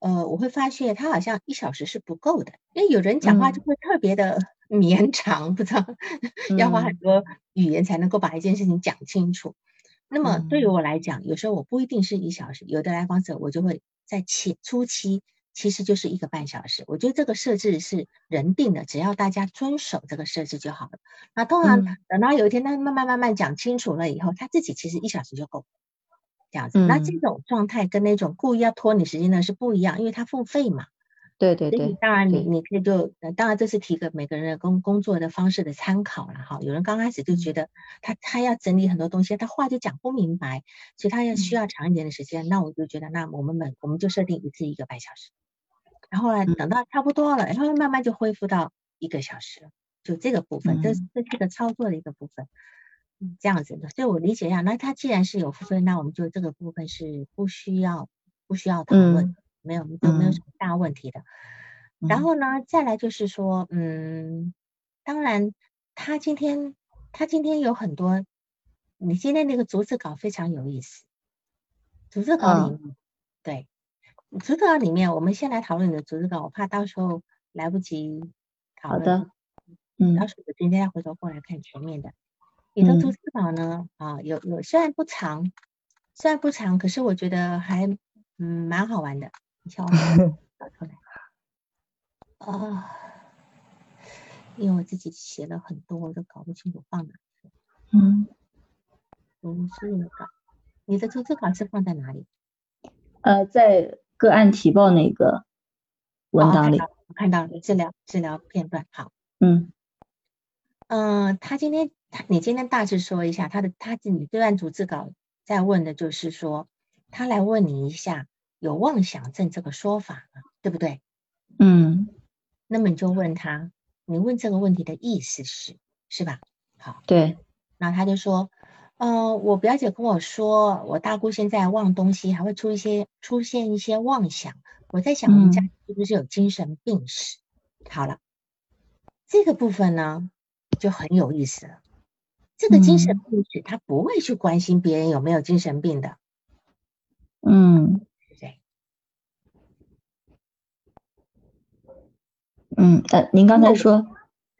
呃，我会发现他好像一小时是不够的，因为有人讲话
嗯
就会特别的 <laughs> 绵长，不知道要花很
嗯
多语言才能够把一件事情讲清楚。那么对于
嗯
我来讲，有时候我不一定是一小时，有的来访者我就会在前初期其实就是一个半小时。我觉得这个设置是人定的，只要大家遵守这个设置就好了。那通常
嗯
等到有一天他慢慢慢慢讲清楚了以后，他自己其实一小时就够了。这样子，那这
嗯
种状态跟那种故意要拖你时间的是不一样，因为他付费嘛。
对对对
当然你你可以就，呃当然这是提个每个人的工工作的方式的参考了哈。有人刚开始就觉得他他要整理很多东西，他话就讲不明白，所以他要需
嗯
要长一点的时间。那我就觉得，那我们每我们就设定一次一个半小时，然后呢
嗯
等到差不多了，然后慢慢就恢复到一个小时，就这个部分，这这是个操作的一个部分。嗯，这样子的，所以我理解一下。那他既然是有付费，那我们就这个部分是不需要不需要讨论
嗯，
没有都没有什
嗯
么大问题的。然
嗯
后呢，再来就是说，嗯，当然，他今天他今天有很多，你今天那个逐字稿非常有意思。逐字稿里
嗯
面，对，逐字稿里面，我们先来讨论你的逐字稿，我怕到时候来不及讨论。
好的，嗯
到时候我今天要回头过来看前面的。你的逐
嗯
字稿呢，啊，有有虽然不长，虽然不长，可是我觉得还嗯蛮好玩的。你瞧，<laughs> 我找出来。啊，因为我自己写了很多，我都搞不清楚放哪。
嗯
逐字稿，你的逐字稿是放在哪里？
呃，在个案提报那个文
哦，
档里，
我看到了，治疗治疗片段。好，
嗯
嗯、他今天他你今天大致说一下他的他你这段逐字稿在问的就是说，他来问你一下有妄想症这个说法吗？对不对？
嗯
那么你就问他，你问这个问题的意思是是吧？好，
对，
然后他就说，呃，我表姐跟我说，我大姑现在忘东西，还会出一些出现一些妄想。我在想，我们家
嗯
是不是有精神病史？好了，这个部分呢就很有意思了。这个精神
嗯
病史，他不会去关心别人有没有精神病的，
嗯
对？
嗯，呃，您刚才说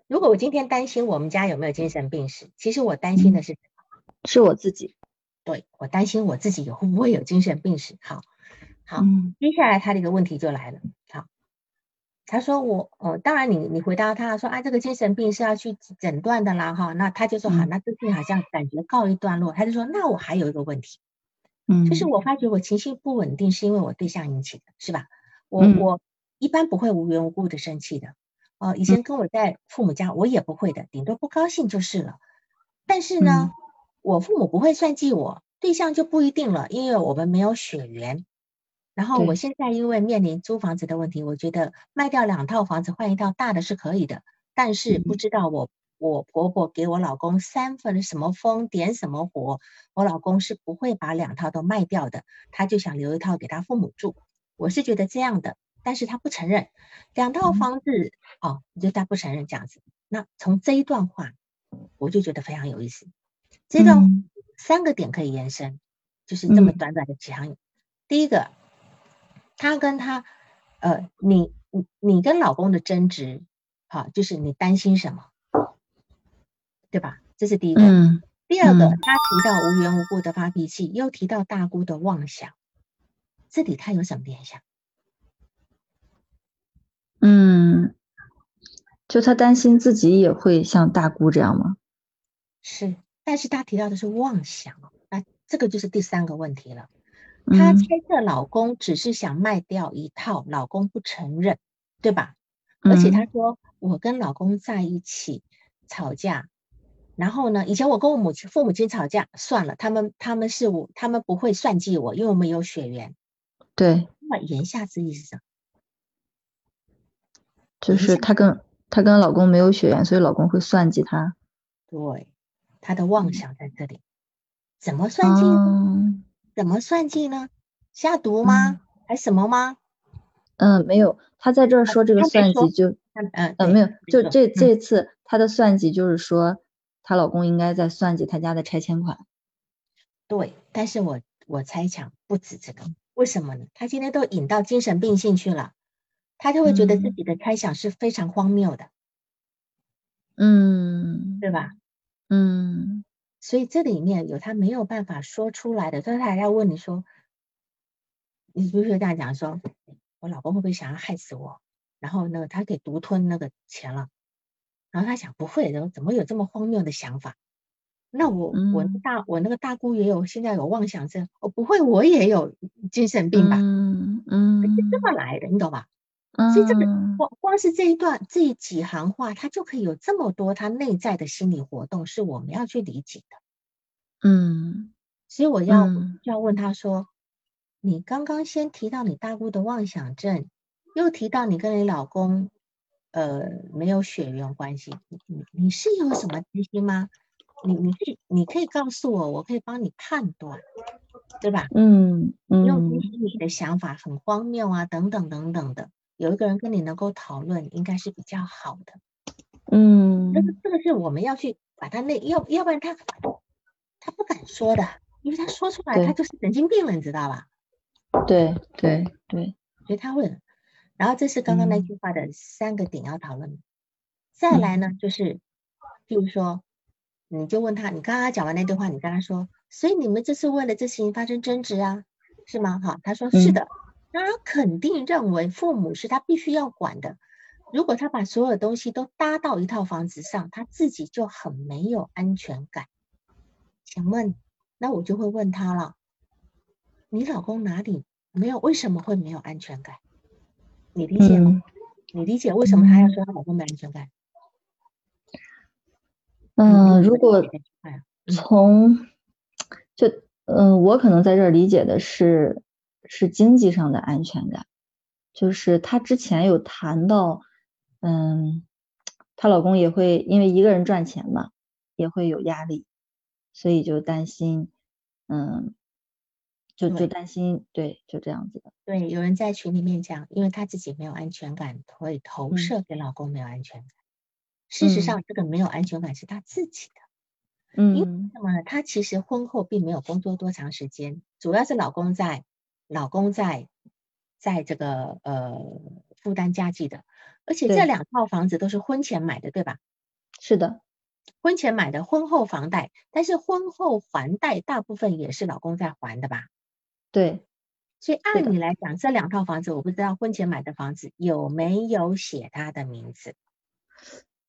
如果我今天担心我们家有没有精神病史，其实我担心的
嗯
是
是我自己，
对我担心我自己有会不会有精神病史。好，好，
嗯
接下来他的一个问题就来了。好，他说我呃，当然你你回答他说啊，这个精神病是要去诊断的啦哈，那他就说好，
嗯
那最近好像感觉告一段落。他就说那我还有一个问题，
嗯，
就是我发觉我情绪不稳定是因为我对象引起的，是吧？我
嗯
我一般不会无缘无故的生气的。呃，以前跟我在父母家，我也不会的，顶多不高兴就是了。但是呢，
嗯
我父母不会算计我，对象就不一定了，因为我们没有血缘。然后我现在因为面临租房子的问题，我觉得卖掉两套房子换一套大的是可以的，但是不
嗯
知道我我婆婆给我老公三分什么风点什么火，我老公是不会把两套都卖掉的，他就想留一套给他父母住。我是觉得这样的，但是他不承认两套
嗯
房子哦，就他不承认这样子。那从这一段话，我就觉得非常有意思。这段
嗯
三个点可以延伸，就是这么
嗯
短短的几行。第一个，他跟她，呃，你你你跟老公的争执，好，就是你担心什么，对吧？这是第一个。
嗯
第二个，
嗯
他提到无缘无故的发脾气，又提到大姑的妄想，这里他有什么联想？
嗯，就他担心自己也会像大姑这样吗？
是，但是他提到的是妄想，那这个就是第三个问题了。她
嗯
猜测老公只是想卖掉一套，老公不承认，对吧？而且她
嗯
说我跟老公在一起吵架，然后呢，以前我跟我母亲、父母亲吵架，算了，他们他们是我，他们不会算计我，因为我们有血缘。
对。
那么言下之意是什么？
就是她跟她跟老公没有血缘，所以老公会算计她。
对，她的妄想在这里。怎么算计？怎么算计呢？下毒吗？还什么吗？
嗯，没有。她在这儿说这个算计就，
嗯
嗯，没有。就这这次她的算计就是说，她老公应该在算计她家的拆迁款。
对，但是我我猜想不止这个，为什么呢？他今天都引到精神病性去了，他就会觉得自己的猜想是非常荒谬的。
嗯，
对吧？
嗯。
所以这里面有他没有办法说出来的，所以他还要问你说，你比如说这样讲说，我老公会不会想要害死我？然后呢，他给独吞那个钱了，然后他想不会，然后怎么有这么荒谬的想法？那我我大我那个大姑也有现在有妄想症，我不会我也有精神病吧？
嗯嗯，
是这么来的，你懂吧？所以这个光光是这一段这几行话，他就可以有这么多他内在的心理活动，是我们要去理解的。
嗯，
所以我要要问他说：“你刚刚先提到你大姑的妄想症，又提到你跟你老公呃没有血缘关系，你你是有什么担心吗？你你可以你可以告诉我，我可以帮你判断，对吧？
嗯嗯，
因为你的想法很荒谬啊，等等等等的。”有一个人跟你能够讨论，应该是比较好的。
嗯，
那这个是我们要去把他那要要不然他他不敢说的，因为他说出来他就是神经病了，你知道吧？
对对对，
所以他会。然后这是刚刚那句话的三个点要讨论。再来呢，就是譬如说，你就问他，你刚刚讲完那段话，你跟他说，所以你们这次为了这事情发生争执啊，是吗？哈，他说是的。那他肯定认为父母是他必须要管的。如果他把所有东西都搭到一套房子上，他自己就很没有安全感。请问，那我就会问他了：你老公哪里没有？为什么会没有安全感？你理解吗？你理解为什么他要说他老公没安全感？
嗯，如果从就嗯，我可能在这儿理解的是。是经济上的安全感，就是她之前有谈到，嗯，她老公也会因为一个人赚钱嘛，也会有压力，所以就担心，嗯，就就担心，对，就这样子的。
对，有人在群里面讲，因为她自己没有安全感，会投射给老公没有安全感。事实上，这个没有安全感是她自己的。
嗯，
因为什么呢？她其实婚后并没有工作多长时间，主要是老公在。老公在，在这个呃负担家计的，而且这两套房子都是婚前买的，对吧？
是的，
婚前买的，婚后房贷，但是婚后还贷大部分也是老公在还的吧？
对，
所以按理来讲，这两套房子我不知道婚前买的房子有没有写他的名字？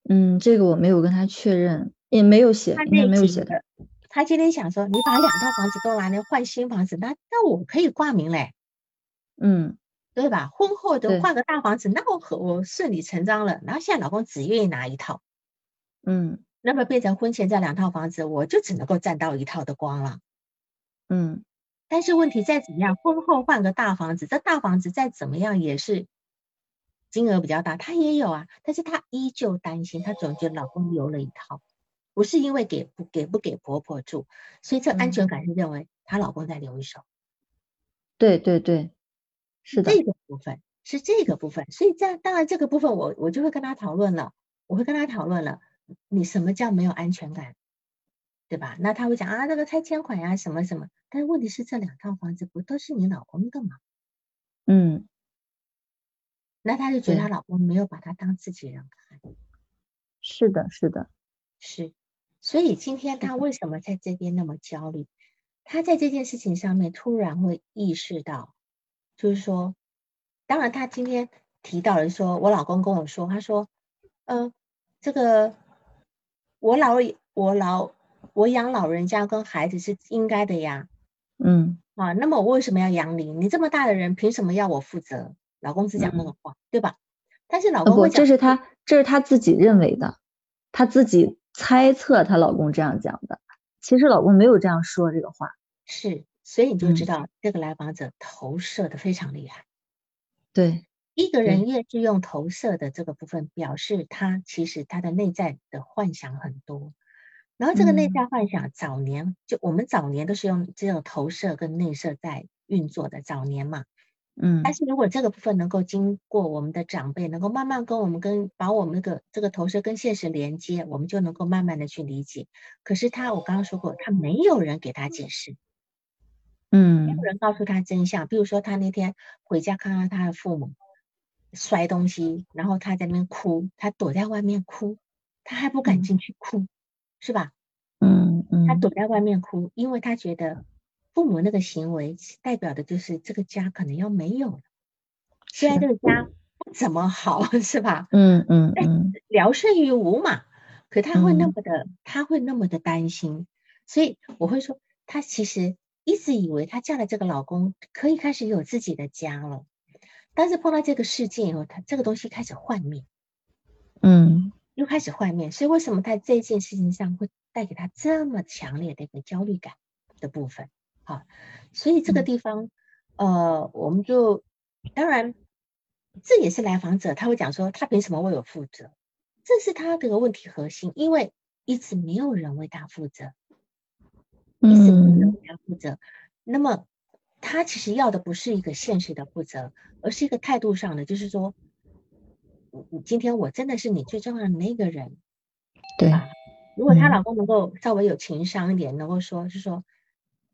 嗯，这个我没有跟他确认，也没有写，应该没有写的。
他今天想说，你把两套房子都拿来换新房子，那那我可以挂名嘞，
嗯，
对吧？婚后都换个大房子，那我可我顺理成章了。然后现在老公只愿意拿一套，
嗯，
那么变成婚前这两套房子，我就只能够占到一套的光了，
嗯。
但是问题再怎么样，婚后换个大房子，这大房子再怎么样也是金额比较大，他也有啊，但是他依旧担心，他总觉得老公留了一套。不是因为给不给不给婆婆住，所以这安全感是认为她老公在留一手。
对对对，是的，
这个部分是这个部分，所以这样当然这个部分我我就会跟他讨论了，我会跟他讨论了，你什么叫没有安全感，对吧？那他会讲啊，那个拆迁款呀什么什么，但是问题是这两套房子不都是你老公的吗？
嗯，
那他就觉得他老公没有把他当自己人看。
是的，是的，
是。所以今天他为什么在这边那么焦虑？他在这件事情上面突然会意识到，就是说，当然他今天提到了，说我老公跟我说，他说，呃，这个我老我老我养老人家跟孩子是应该的呀，
嗯，
啊，那么我为什么要养你？你这么大的人，凭什么要我负责？老公只讲那个话，对吧？但是老公
不，这是他这是他自己认为的，他自己。猜测她老公这样讲的，其实老公没有这样说这个话。
是，所以你就知道这个来访者投射的非常厉害。
对，
一个人越是用投射的这个部分，表示他其实他的内在的幻想很多。然后这个内在幻想，早年就我们早年都是用这种投射跟内射在运作的，早年嘛。
嗯，
但是如果这个部分能够经过我们的长辈，能够慢慢跟我们跟把我们那个这个投射跟现实连接，我们就能够慢慢的去理解。可是他，我刚刚说过，他没有人给他解释，
嗯，
没有人告诉他真相。比如说他那天回家看到他的父母摔东西，然后他在那边哭，他躲在外面哭，他还不敢进去哭，是吧？
嗯嗯，
他躲在外面哭，因为他觉得。父母那个行为代表的就是这个家可能要没有了，虽然这个家不怎么好，<laughs> 是吧？
嗯嗯嗯，
聊胜于无嘛。可他会那么的，他会那么的担心，所以我会说，他其实一直以为他嫁了这个老公可以开始有自己的家了，但是碰到这个事件以后，他这个东西开始幻灭，
嗯，
又开始幻灭。所以为什么在这件事情上会带给他这么强烈的一个焦虑感的部分？好，所以这个地方，呃，我们就当然，这也是来访者他会讲说，他凭什么为我负责？这是他这个问题核心，因为一直没有人为他负责，一直没有人为他负责。那么他其实要的不是一个现实的负责，而是一个态度上的，就是说，你今天我真的是你最重要的那个人，
对吧。
如果她老公能够稍微有情商一点，能够说，就是说。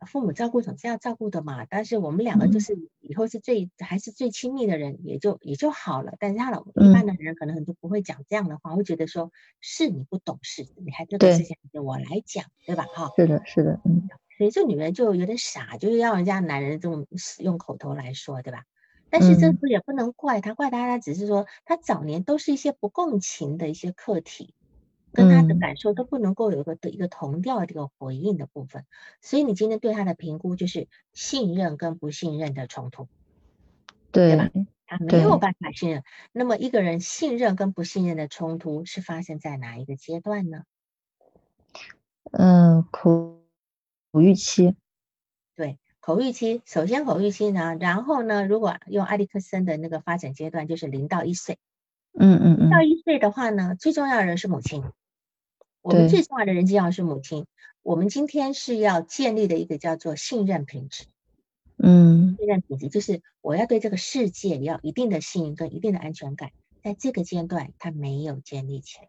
父母照顾总是要照顾的嘛，但是我们两个就是以后是最还是最亲密的人，也就也就好了。但是他老一般的人可能很多不会讲这样的话，会觉得说是你不懂事，你还这个事情由我来讲，对吧？哈，
是的，是的，嗯。
所以这女人就有点傻，就是要人家男人这种用口头来说，对吧？但是这不也不能怪他，怪他他只是说他早年都是一些不共情的一些课题。跟他的感受都不能够有一个的一个同调的这个回应的部分，所以你今天对他的评估就是信任跟不信任的冲突，
对
吧？他没有办法信任。那么一个人信任跟不信任的冲突是发生在哪一个阶段呢？
嗯，口口欲期。
对，口欲期。首先口欲期呢，然后呢，如果用埃里克森的那个发展阶段，就是零到一岁。
嗯嗯嗯。
到一岁的话呢，最重要的人是母亲。我们最重要的人际要是母亲。我们今天是要建立的一个叫做信任品质。
嗯，
信任品质就是我要对这个世界要一定的信任跟一定的安全感，在这个阶段他没有建立起来，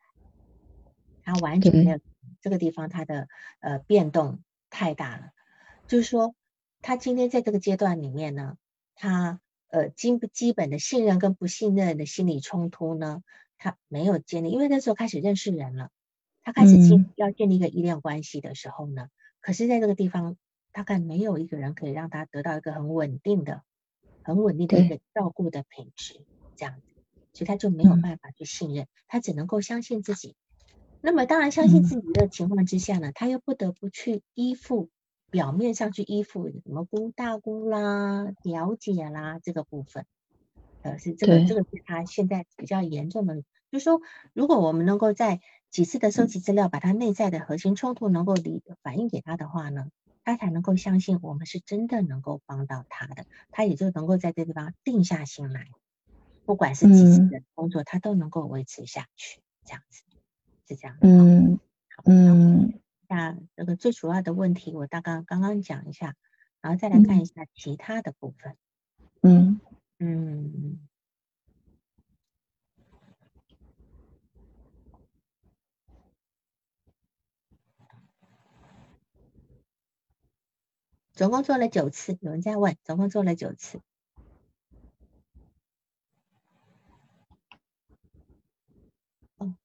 他完全没有这个地方他的呃变动太大了。就是说，他今天在这个阶段里面呢，他呃基不基本的信任跟不信任的心理冲突呢，他没有建立，因为那时候开始认识人了。他开始建要建立一个依恋关系的时候呢，可是在这个地方大概没有一个人可以让他得到一个很稳定的、很稳定的一个照顾的品质，这样子，所以他就没有办法去信任，他只能够相信自己。那么当然相信自己的情况之下呢，他又不得不去依附，表面上去依附什么姑大姑啦、表姐啦这个部分，呃，是这个这个是他现在比较严重的。就是说，如果我们能够在几次的收集资料，把他内在的核心冲突能够理反映给他的话呢，他才能够相信我们是真的能够帮到他的，他也就能够在这地方定下心来，不管是几次的工作，他都能够维持下去，这样子是这样。
嗯嗯，
那这个最主要的问题，我大概刚刚讲一下，然后再来看一下其他的部分。
嗯
嗯。总共做了九次，有人在问，总共做了九次。哦，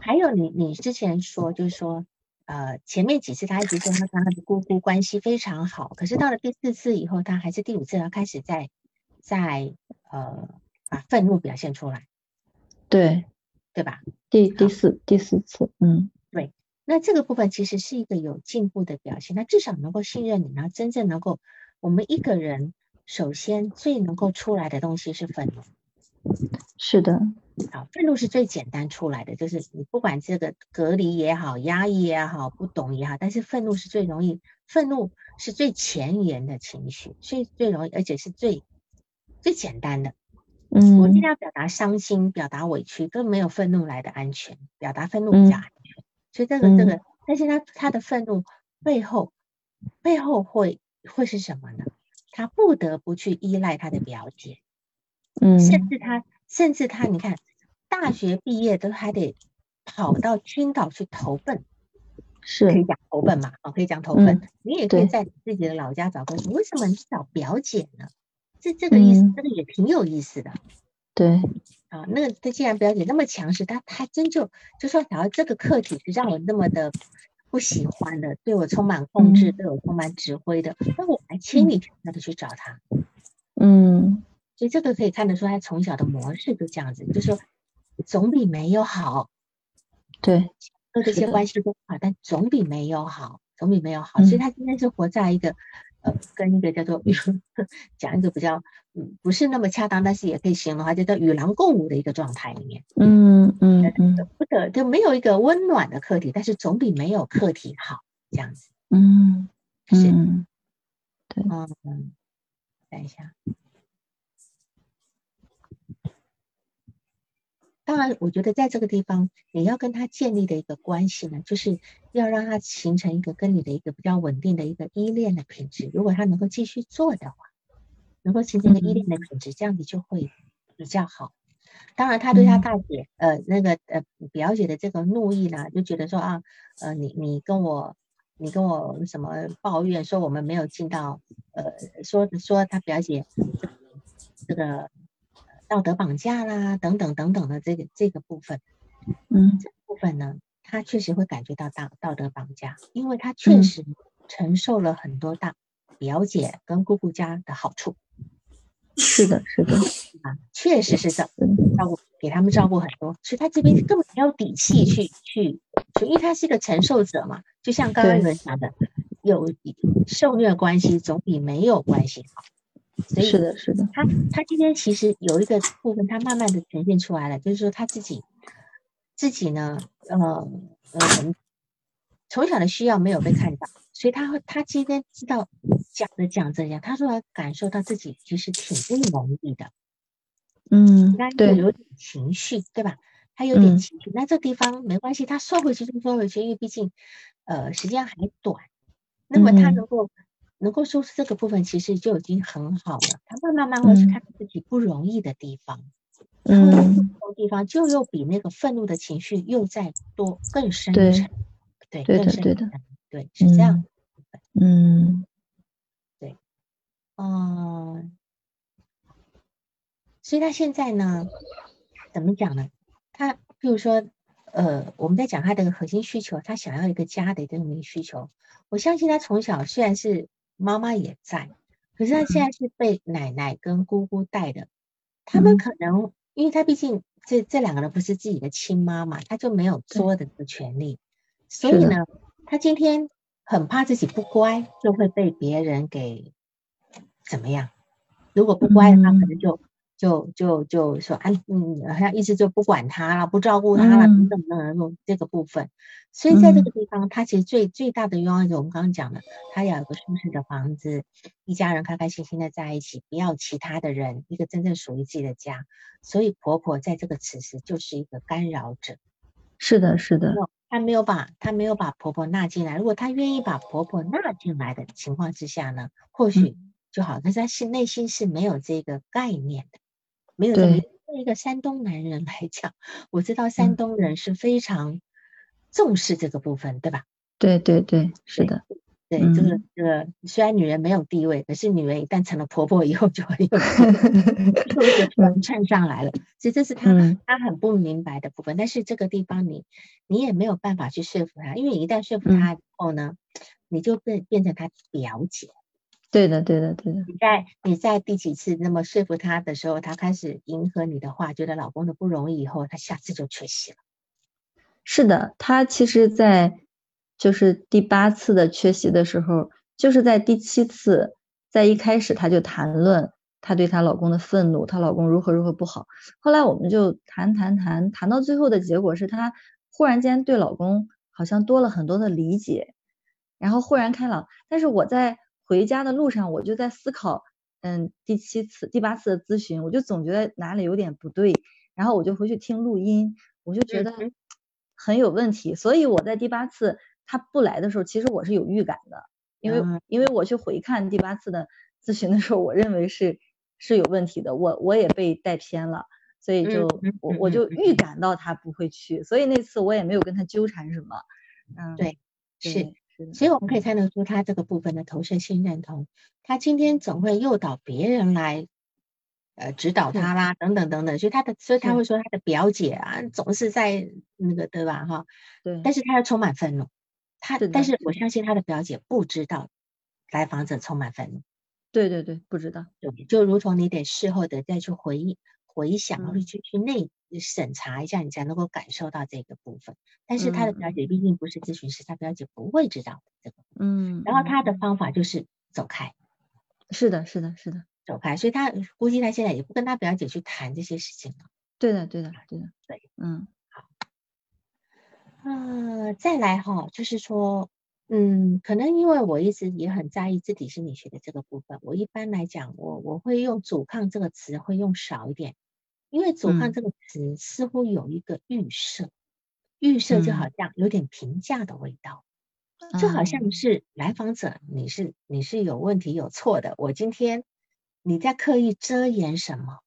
还有你，你之前说，就是说，呃，前面几次他一直说他跟他的姑姑关系非常好，可是到了第四次以后，他还是第五次，他开始在在呃把愤怒表现出来，
对
对吧？
第第四第四次，嗯。
对那这个部分其实是一个有进步的表现，他至少能够信任你，然后真正能够，我们一个人首先最能够出来的东西是愤怒，
是的，
好，愤怒是最简单出来的，就是你不管这个隔离也好，压抑也好，不懂也好，但是愤怒是最容易，愤怒是最前沿的情绪，所以最容易，而且是最最简单的。
嗯，
我尽量表达伤心，表达委屈，都没有愤怒来的安全，表达愤怒比较安全。所以这个这个，但是他他的愤怒背后背后会会是什么呢？他不得不去依赖他的表姐，
嗯，
甚至他。甚至他，你看，大学毕业都还得跑到青岛去投奔，
是
可以讲投奔嘛？哦，可以讲投奔。你也可以在自己的老家找工作，为什么你找表姐呢？这这个意思，这个也挺有意思的。
对，
啊，那他既然表姐那么强势，他还真就就说，假如这个课题是让我那么的不喜欢的，对我充满控制，对我充满指挥的，那我还千里迢迢的去找他。
嗯。
所以这个可以看得出，他从小的模式就这样子，就是说总比没有好。
对，
做这些关系都好，但总比没有好，总比没有好。所以他今天是活在一个呃，跟一个叫做 <laughs> 讲一个比较嗯不是那么恰当，但是也可以形容的话，叫做与狼共舞的一个状态里面。
嗯嗯嗯，
不得就没有一个温暖的课题，但是总比没有课题好，这样子。
嗯，
嗯，
对，
嗯，等一下。当然，我觉得在这个地方，你要跟他建立的一个关系呢，就是要让他形成一个跟你的一个比较稳定的一个依恋的品质。如果他能够继续做的话，能够形成一个依恋的品质，这样子就会比较好。当然，他对他大姐，呃，那个呃表姐的这个怒意呢，就觉得说啊，呃，你你跟我，你跟我什么抱怨，说我们没有尽到，呃，说说他表姐这个。道德绑架啦，等等等等的这个这个部分，
嗯，
这部分呢，他确实会感觉到道道德绑架，因为他确实承受了很多大表姐跟姑姑家的好处。
是的，是的，
啊，确实是这照顾给他们照顾很多，所以他这边根本没有底气去去，因为他是一个承受者嘛，就像刚刚你们讲的，有受虐关系总比没有关系好。
是的，是的，
他他今天其实有一个部分，他慢慢的呈现出来了，就是说他自己自己呢，呃呃，从小的需要没有被看到，所以他会他今天知道讲着讲着讲，他说他感受到自己其实挺不容易的，
嗯，那，
有点情绪，对吧？他有点情绪，那这地方没关系，他收回去就收回去，因为毕竟呃时间还短，那么他能够。能够说出这个部分，其实就已经很好了。他慢慢慢会去看自己不容易的地方，
嗯，
这个地方就又比那个愤怒的情绪又再多更深沉，对，
对
的，
对的，
对，是这样。
嗯，
对，嗯，所以他现在呢，怎么讲呢？他比如说，呃，我们在讲他的核心需求，他想要一个家的一个需求。我相信他从小虽然是。妈妈也在，可是他现在是被奶奶跟姑姑带的。他们可能，因为他毕竟这这两个人不是自己的亲妈嘛，他就没有作的这个权利。所以呢，他今天很怕自己不乖，就会被别人给怎么样？如果不乖的话，可能就。就就就说，哎，嗯，好像意思就不管他了，不照顾他了，等等等等，这个部分。所以在这个地方，他其实最最大的愿望就是我们刚刚讲的，他要有个舒适的房子，一家人开开心心的在一起，不要其他的人，一个真正属于自己的家。所以婆婆在这个此时就是一个干扰者。
是的，是的。
他没有把他没有把婆婆纳进来。如果他愿意把婆婆纳进来的情况之下呢，或许就好。可是他心内心是没有这个概念的。没有这么一个山东男人来讲，我知道山东人是非常重视这个部分，对吧？
对对对，是的，
对就是这个，虽然女人没有地位，可是女人一旦成了婆婆以后，<laughs> 就会有就一个称上来了。所以这是他他很不明白的部分。但是这个地方你你也没有办法去说服他，因为你一旦说服他以后呢，你就变变成他表姐。
对的，对的，对的。
你在你在第几次那么说服他的时候，他开始迎合你的话，觉得老公的不容易以后，他下次就缺席了。
是的，他其实，在就是第八次的缺席的时候，就是在第七次，在一开始他就谈论她对她老公的愤怒，她老公如何如何不好。后来我们就谈谈谈，谈到最后的结果是她忽然间对老公好像多了很多的理解，然后豁然开朗。但是我在回家的路上，我就在思考，嗯，第七次、第八次的咨询，我就总觉得哪里有点不对，然后我就回去听录音，我就觉得很有问题。所以我在第八次他不来的时候，其实我是有预感的，因为因为我去回看第八次的咨询的时候，我认为是是有问题的，我我也被带偏了，所以就我我就预感到他不会去，所以那次我也没有跟他纠缠什么，
嗯，对，是。所以我们可以看得出他这个部分的投射性认同，他今天总会诱导别人来，呃，指导他啦，等等等等。所以他的，所以他会说他的表姐啊，总是在那个，对吧？哈，
对。
但是他又充满愤怒，他，但是我相信他的表姐不知道来访者充满愤怒。
对对对，不知道。
对，就如同你得事后的再去回忆、回想，或者去去内。审查一下，你才能够感受到这个部分。但是他的表姐毕竟不是咨询师，他表姐不会知道这个。嗯。然后他的方法就是走开。
是的，是的，是的，
走开。所以他估计他现在也不跟他表姐去谈这些事情了。
对的，对的，对的，
对。嗯，好。呃，再来哈，就是说，嗯，可能因为我一直也很在意自体心理学的这个部分，我一般来讲，我我会用阻抗这个词会用少一点。因为阻抗这个词似乎有一个预设，预设就好像有点评价的味道，就好像。是来访者你是你是有问题有错的，我今天你在刻意遮掩什么？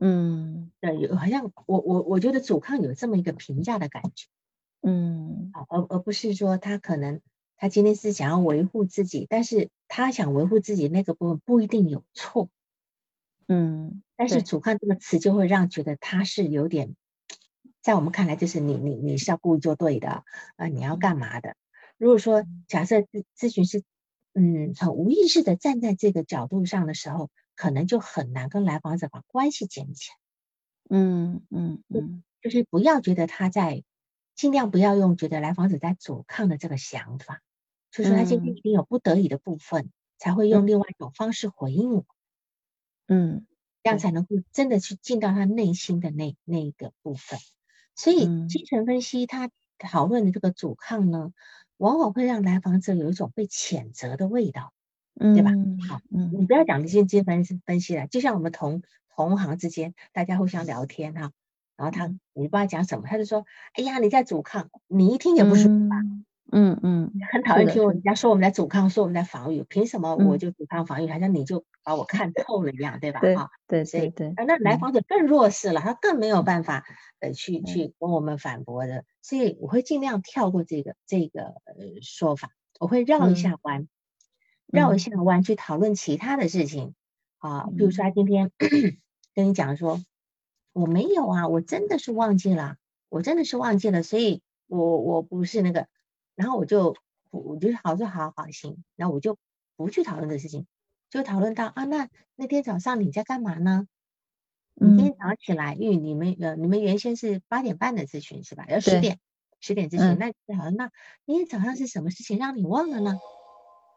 嗯，对，好像我我我觉得阻抗有这么一个评价的感觉，嗯，而而不是说他可能他今天是想要维护自己，但是他想维护自己那个部分不一定有错。嗯，但是“阻抗”这个词就会让觉得他是有点，在我们看来就是你你你是要故意做对的啊，你要干嘛的？如果说假设咨咨询师嗯很无意识的站在这个角度上的时候，可能就很难跟来访者把关系建立起来。嗯嗯嗯，就是不要觉得他在，尽量不要用觉得来访者在阻抗的这个想法，就是他今天一定有不得已的部分，才会用另外一种方式回应我。嗯，这样才能够真的去进到他内心的那那个部分。所以精神分析他讨论的这个阻抗呢，往往会让来访者有一种被谴责的味道，对吧？好，嗯，你不要讲精神分析分析了，就像我们同同行之间，大家互相聊天哈，然后他你不知道讲什么，他就说：“哎呀，你在阻抗。”你一听也不舒服吧？嗯嗯嗯，很讨厌听人家说我们在阻抗，说我们在防御，凭什么我就阻抗防御？好像你就把我看透了一样，对吧？
对，对，对，对。
那来访者更弱势了，他更没有办法呃去去跟我们反驳的，所以我会尽量跳过这个这个呃说法，我会绕一下弯，绕一下弯去讨论其他的事情啊，比如说他今天 <clears throat> 跟你讲说我没有啊，我真的是忘记了，我真的是忘记了，所以我我不是那个。然后我就我就好说好好行，那我就不去讨论这事情，就讨论到啊，那那天早上你在干嘛呢？你今天早上起来，因为你们呃你们原先是八点半的咨询是吧？要十点十点咨询，那好，那今天早上是什么事情让你忘了呢？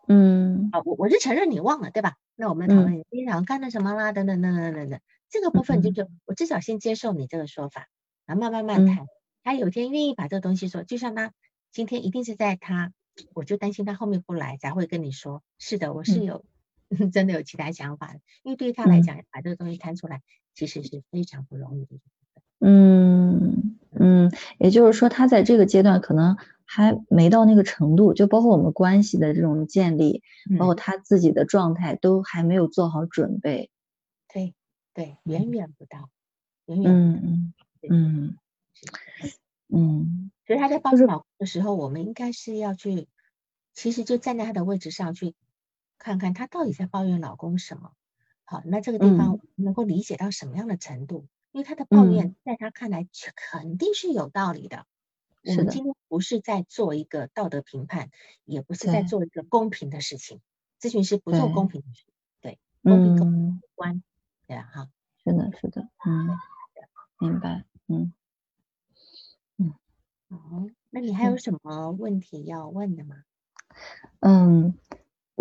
嗯，啊，我我是承认你忘了对吧？那我们讨论你今天早上干了什么啦？等等等等等等，这个部分就是我至少先接受你这个说法，然后慢慢慢谈。他有天愿意把这个东西说，就像他。今天一定是在他，我就担心他后面不来，才会跟你说。是的，我是有 <laughs> 真的有其他想法的，因为对于他来讲，把这个东西摊出来，其实是非常不容易的。
嗯嗯，也就是说，他在这个阶段可能还没到那个程度，就包括我们关系的这种建立，包括他自己的状态，都还没有做好准备。
对对，远远不到，远远嗯嗯嗯嗯。所以他在抱怨老公的时候，我们应该是要去，其实就站在他的位置上去看看他到底在抱怨老公什么。好，那这个地方能够理解到什么样的程度？因为他的抱怨在他看来肯定是有道理的。我们今天不是在做一个道德评判，也不是在做一个公平的事情。咨询师不做公平的事，对，公平公关，对啊，哈，
是的，是的，嗯，明白，嗯。
哦，那你还有什么问题要问的吗？
嗯，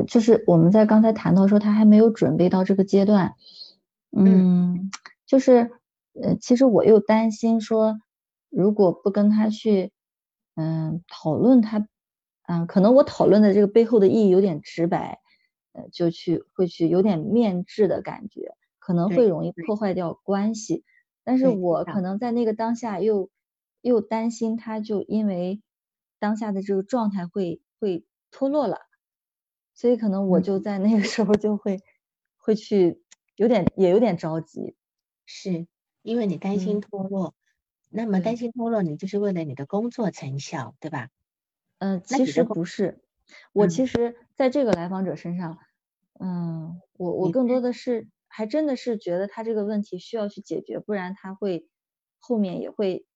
就是我们在刚才谈到说他还没有准备到这个阶段，嗯，就是呃，其实我又担心说，如果不跟他去嗯讨论他，嗯，可能我讨论的这个背后的意义有点直白，呃，就去会去有点面质的感觉，可能会容易破坏掉关系。但是我可能在那个当下又又担心他就因为当下的这个状态会会脱落了。所以可能我就在那个时候就会会去有点也有点着急，
是因为你担心脱落，那么担心脱落，你就是为了你的工作成效，对吧？
嗯，其实不是，我其实在这个来访者身上，嗯，我我更多的是还真的是觉得他这个问题需要去解决，不然他会后面也会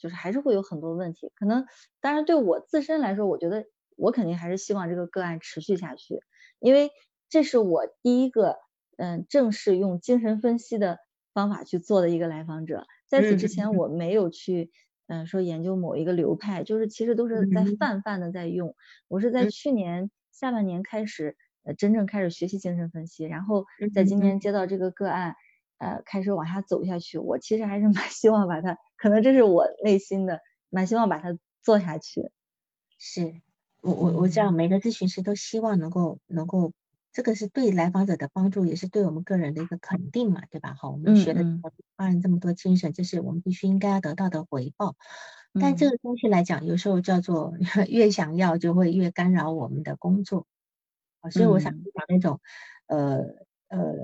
就是还是会有很多问题，可能当然对我自身来说，我觉得。我肯定还是希望这个个案持续下去，因为这是我第一个嗯正式用精神分析的方法去做的一个来访者。在此之前，我没有去嗯说研究某一个流派，就是其实都是在泛泛的在用。我是在去年下半年开始呃真正开始学习精神分析，然后在今年接到这个个案呃开始往下走下去。我其实还是蛮希望把它，可能这是我内心的蛮希望把它做下去。
是。我我我知道每个咨询师都希望能够能够，这个是对来访者的帮助，也是对我们个人的一个肯定嘛，对吧？好，我们学了花了这么多精神，这是我们必须应该要得到的回报。但这个东西来讲，有时候叫做越想要就会越干扰我们的工作。所以我想讲那种，呃呃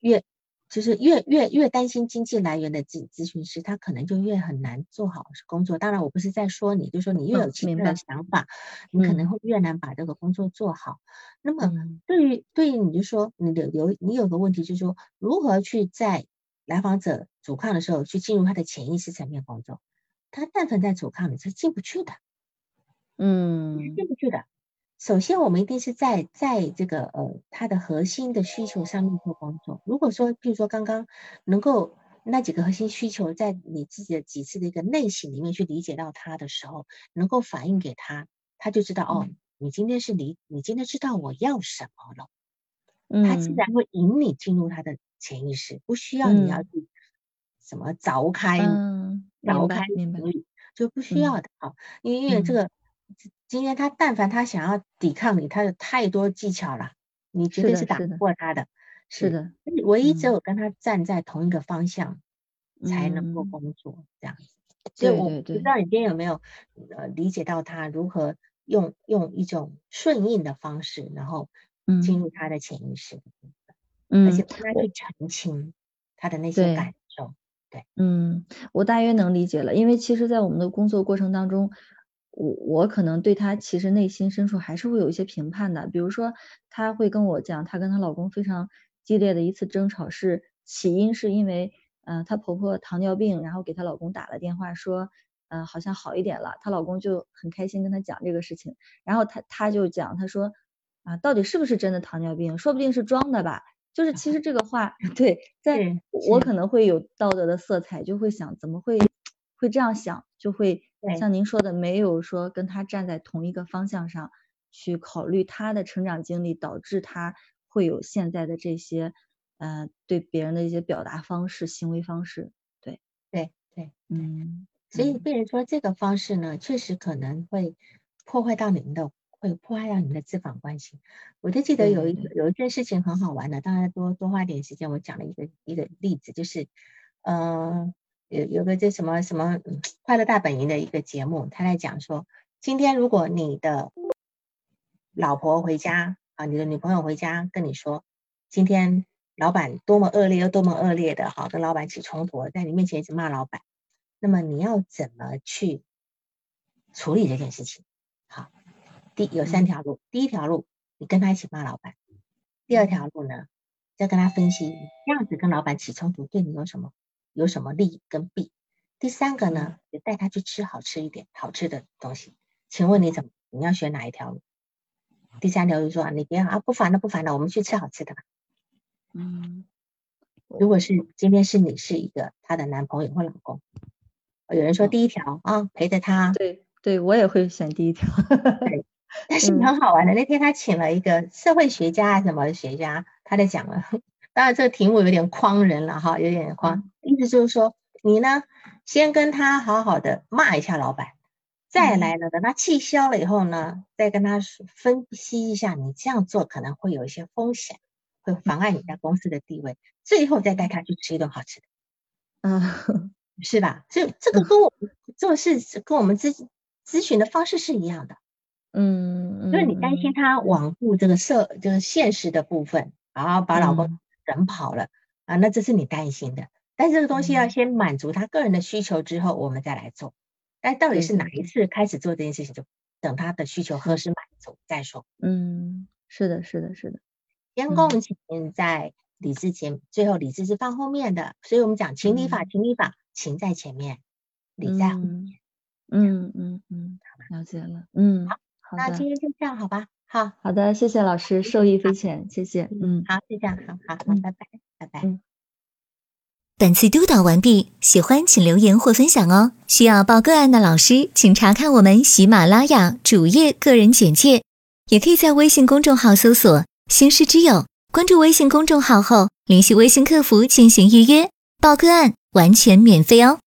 越。就是越越越担心经济来源的咨咨询师，他可能就越很难做好工作。当然，我不是在说你，就说你越有其他的想法，你可能会越难把这个工作做好。那么，对于对于你就说你的有你有个问题，就是说如何去在来访者阻抗的时候去进入他的潜意识层面工作。他但凡在阻抗，你是进不去的，
嗯，
进不去的。首先，我们一定是在在这个呃，它的核心的需求上面做工作。如果说，譬如说刚刚能够那几个核心需求，在你自己的几次的一个内省里面去理解到它的时候，能够反映给他，他就知道哦，你今天是理，你今天知道我要什么了，他自然会引你进入他的潜意识，不需要你要去什么凿开，凿开，
明白，
就不需要的啊，因为这个。今天他但凡他想要抵抗你，他有太多技巧了，你绝对是打不过他的。
是的，
唯一只有跟他站在同一个方向，才能够工作这样子。所以我不知道你今天有没有呃理解到他如何用用一种顺应的方式，然后进入他的潜意识，嗯，而且帮他去澄清他的那些感受。对，
嗯，我大约能理解了，因为其实，在我们的工作过程当中。我我可能对她其实内心深处还是会有一些评判的，比如说她会跟我讲，她跟她老公非常激烈的一次争吵是起因是因为，嗯，她婆婆糖尿病，然后给她老公打了电话说，嗯，好像好一点了，她老公就很开心跟她讲这个事情，然后她她就讲，她说，啊，到底是不是真的糖尿病？说不定是装的吧。就是其实这个话，<laughs> 对，在我可能会有道德的色彩，就会想怎么会 <tsk> 会这样想，就会。像您说的，没有说跟他站在同一个方向上去考虑他的成长经历，导致他会有现在的这些，呃，对别人的一些表达方式、行为方式。对，
对，对，
嗯。
所以，被人说这个方式呢，确实可能会破坏到你们的，会破坏到你们的咨访关系。我就记得有一有一件事情很好玩的，大家多多花点时间，我讲了一个一个例子，就是，嗯。有有个叫什么什么快乐大本营的一个节目，他在讲说，今天如果你的老婆回家啊，你的女朋友回家跟你说，今天老板多么恶劣又多么恶劣的，好跟老板起冲突，在你面前一直骂老板，那么你要怎么去处理这件事情？好，第有三条路，第一条路，你跟他一起骂老板；第二条路呢，再跟他分析这样子跟老板起冲突对你有什么？有什么利跟弊？第三个呢，就带他去吃好吃一点、好吃的东西。请问你怎么？你要选哪一条路？第三条就说你别啊，不烦了，不烦了，我们去吃好吃的吧。
嗯，
如果是今天是你是一个她的男朋友或老公，有人说第一条啊，陪着他。
对对，我也会选第一条。
对，<laughs> 但是很好玩的，那天他请了一个社会学家什么学家，他在讲了。当然这个题目有点诓人了哈，有点诓，意思就是说你呢，先跟他好好的骂一下老板，再来呢，等他气消了以后呢，再跟他分析一下，你这样做可能会有一些风险，会妨碍你在公司的地位，最后再带他去吃一顿好吃的，
嗯，<laughs>
是吧？这这个跟我们做事跟我们咨咨询的方式是一样的。
嗯，
就是你担心他罔顾这个社，这个现实的部分，然后把老公人跑了啊，那这是你担心的。但这个东西要先满足他个人的需求之后，我们再来做。但到底是哪一次开始做这件事情，就等他的需求何时满足再说。
嗯，是的，是的，是的。
先共情在理智前，最后理智是放后面的。所以我们讲情理法，情理法，情在前面，理在后面。
嗯嗯嗯，了解了。嗯。
好那今天就这样，好吧？好
好的，谢谢老师，受益匪浅，谢谢。嗯，
好，就这样，好好好，拜拜，拜拜。
本次督导完毕，喜欢请留言或分享哦。需要报个案的老师，请查看我们喜马拉雅主页个人简介，也可以在微信公众号搜索“星师之友”，关注微信公众号后联系微信客服进行预约，报个案完全免费哦。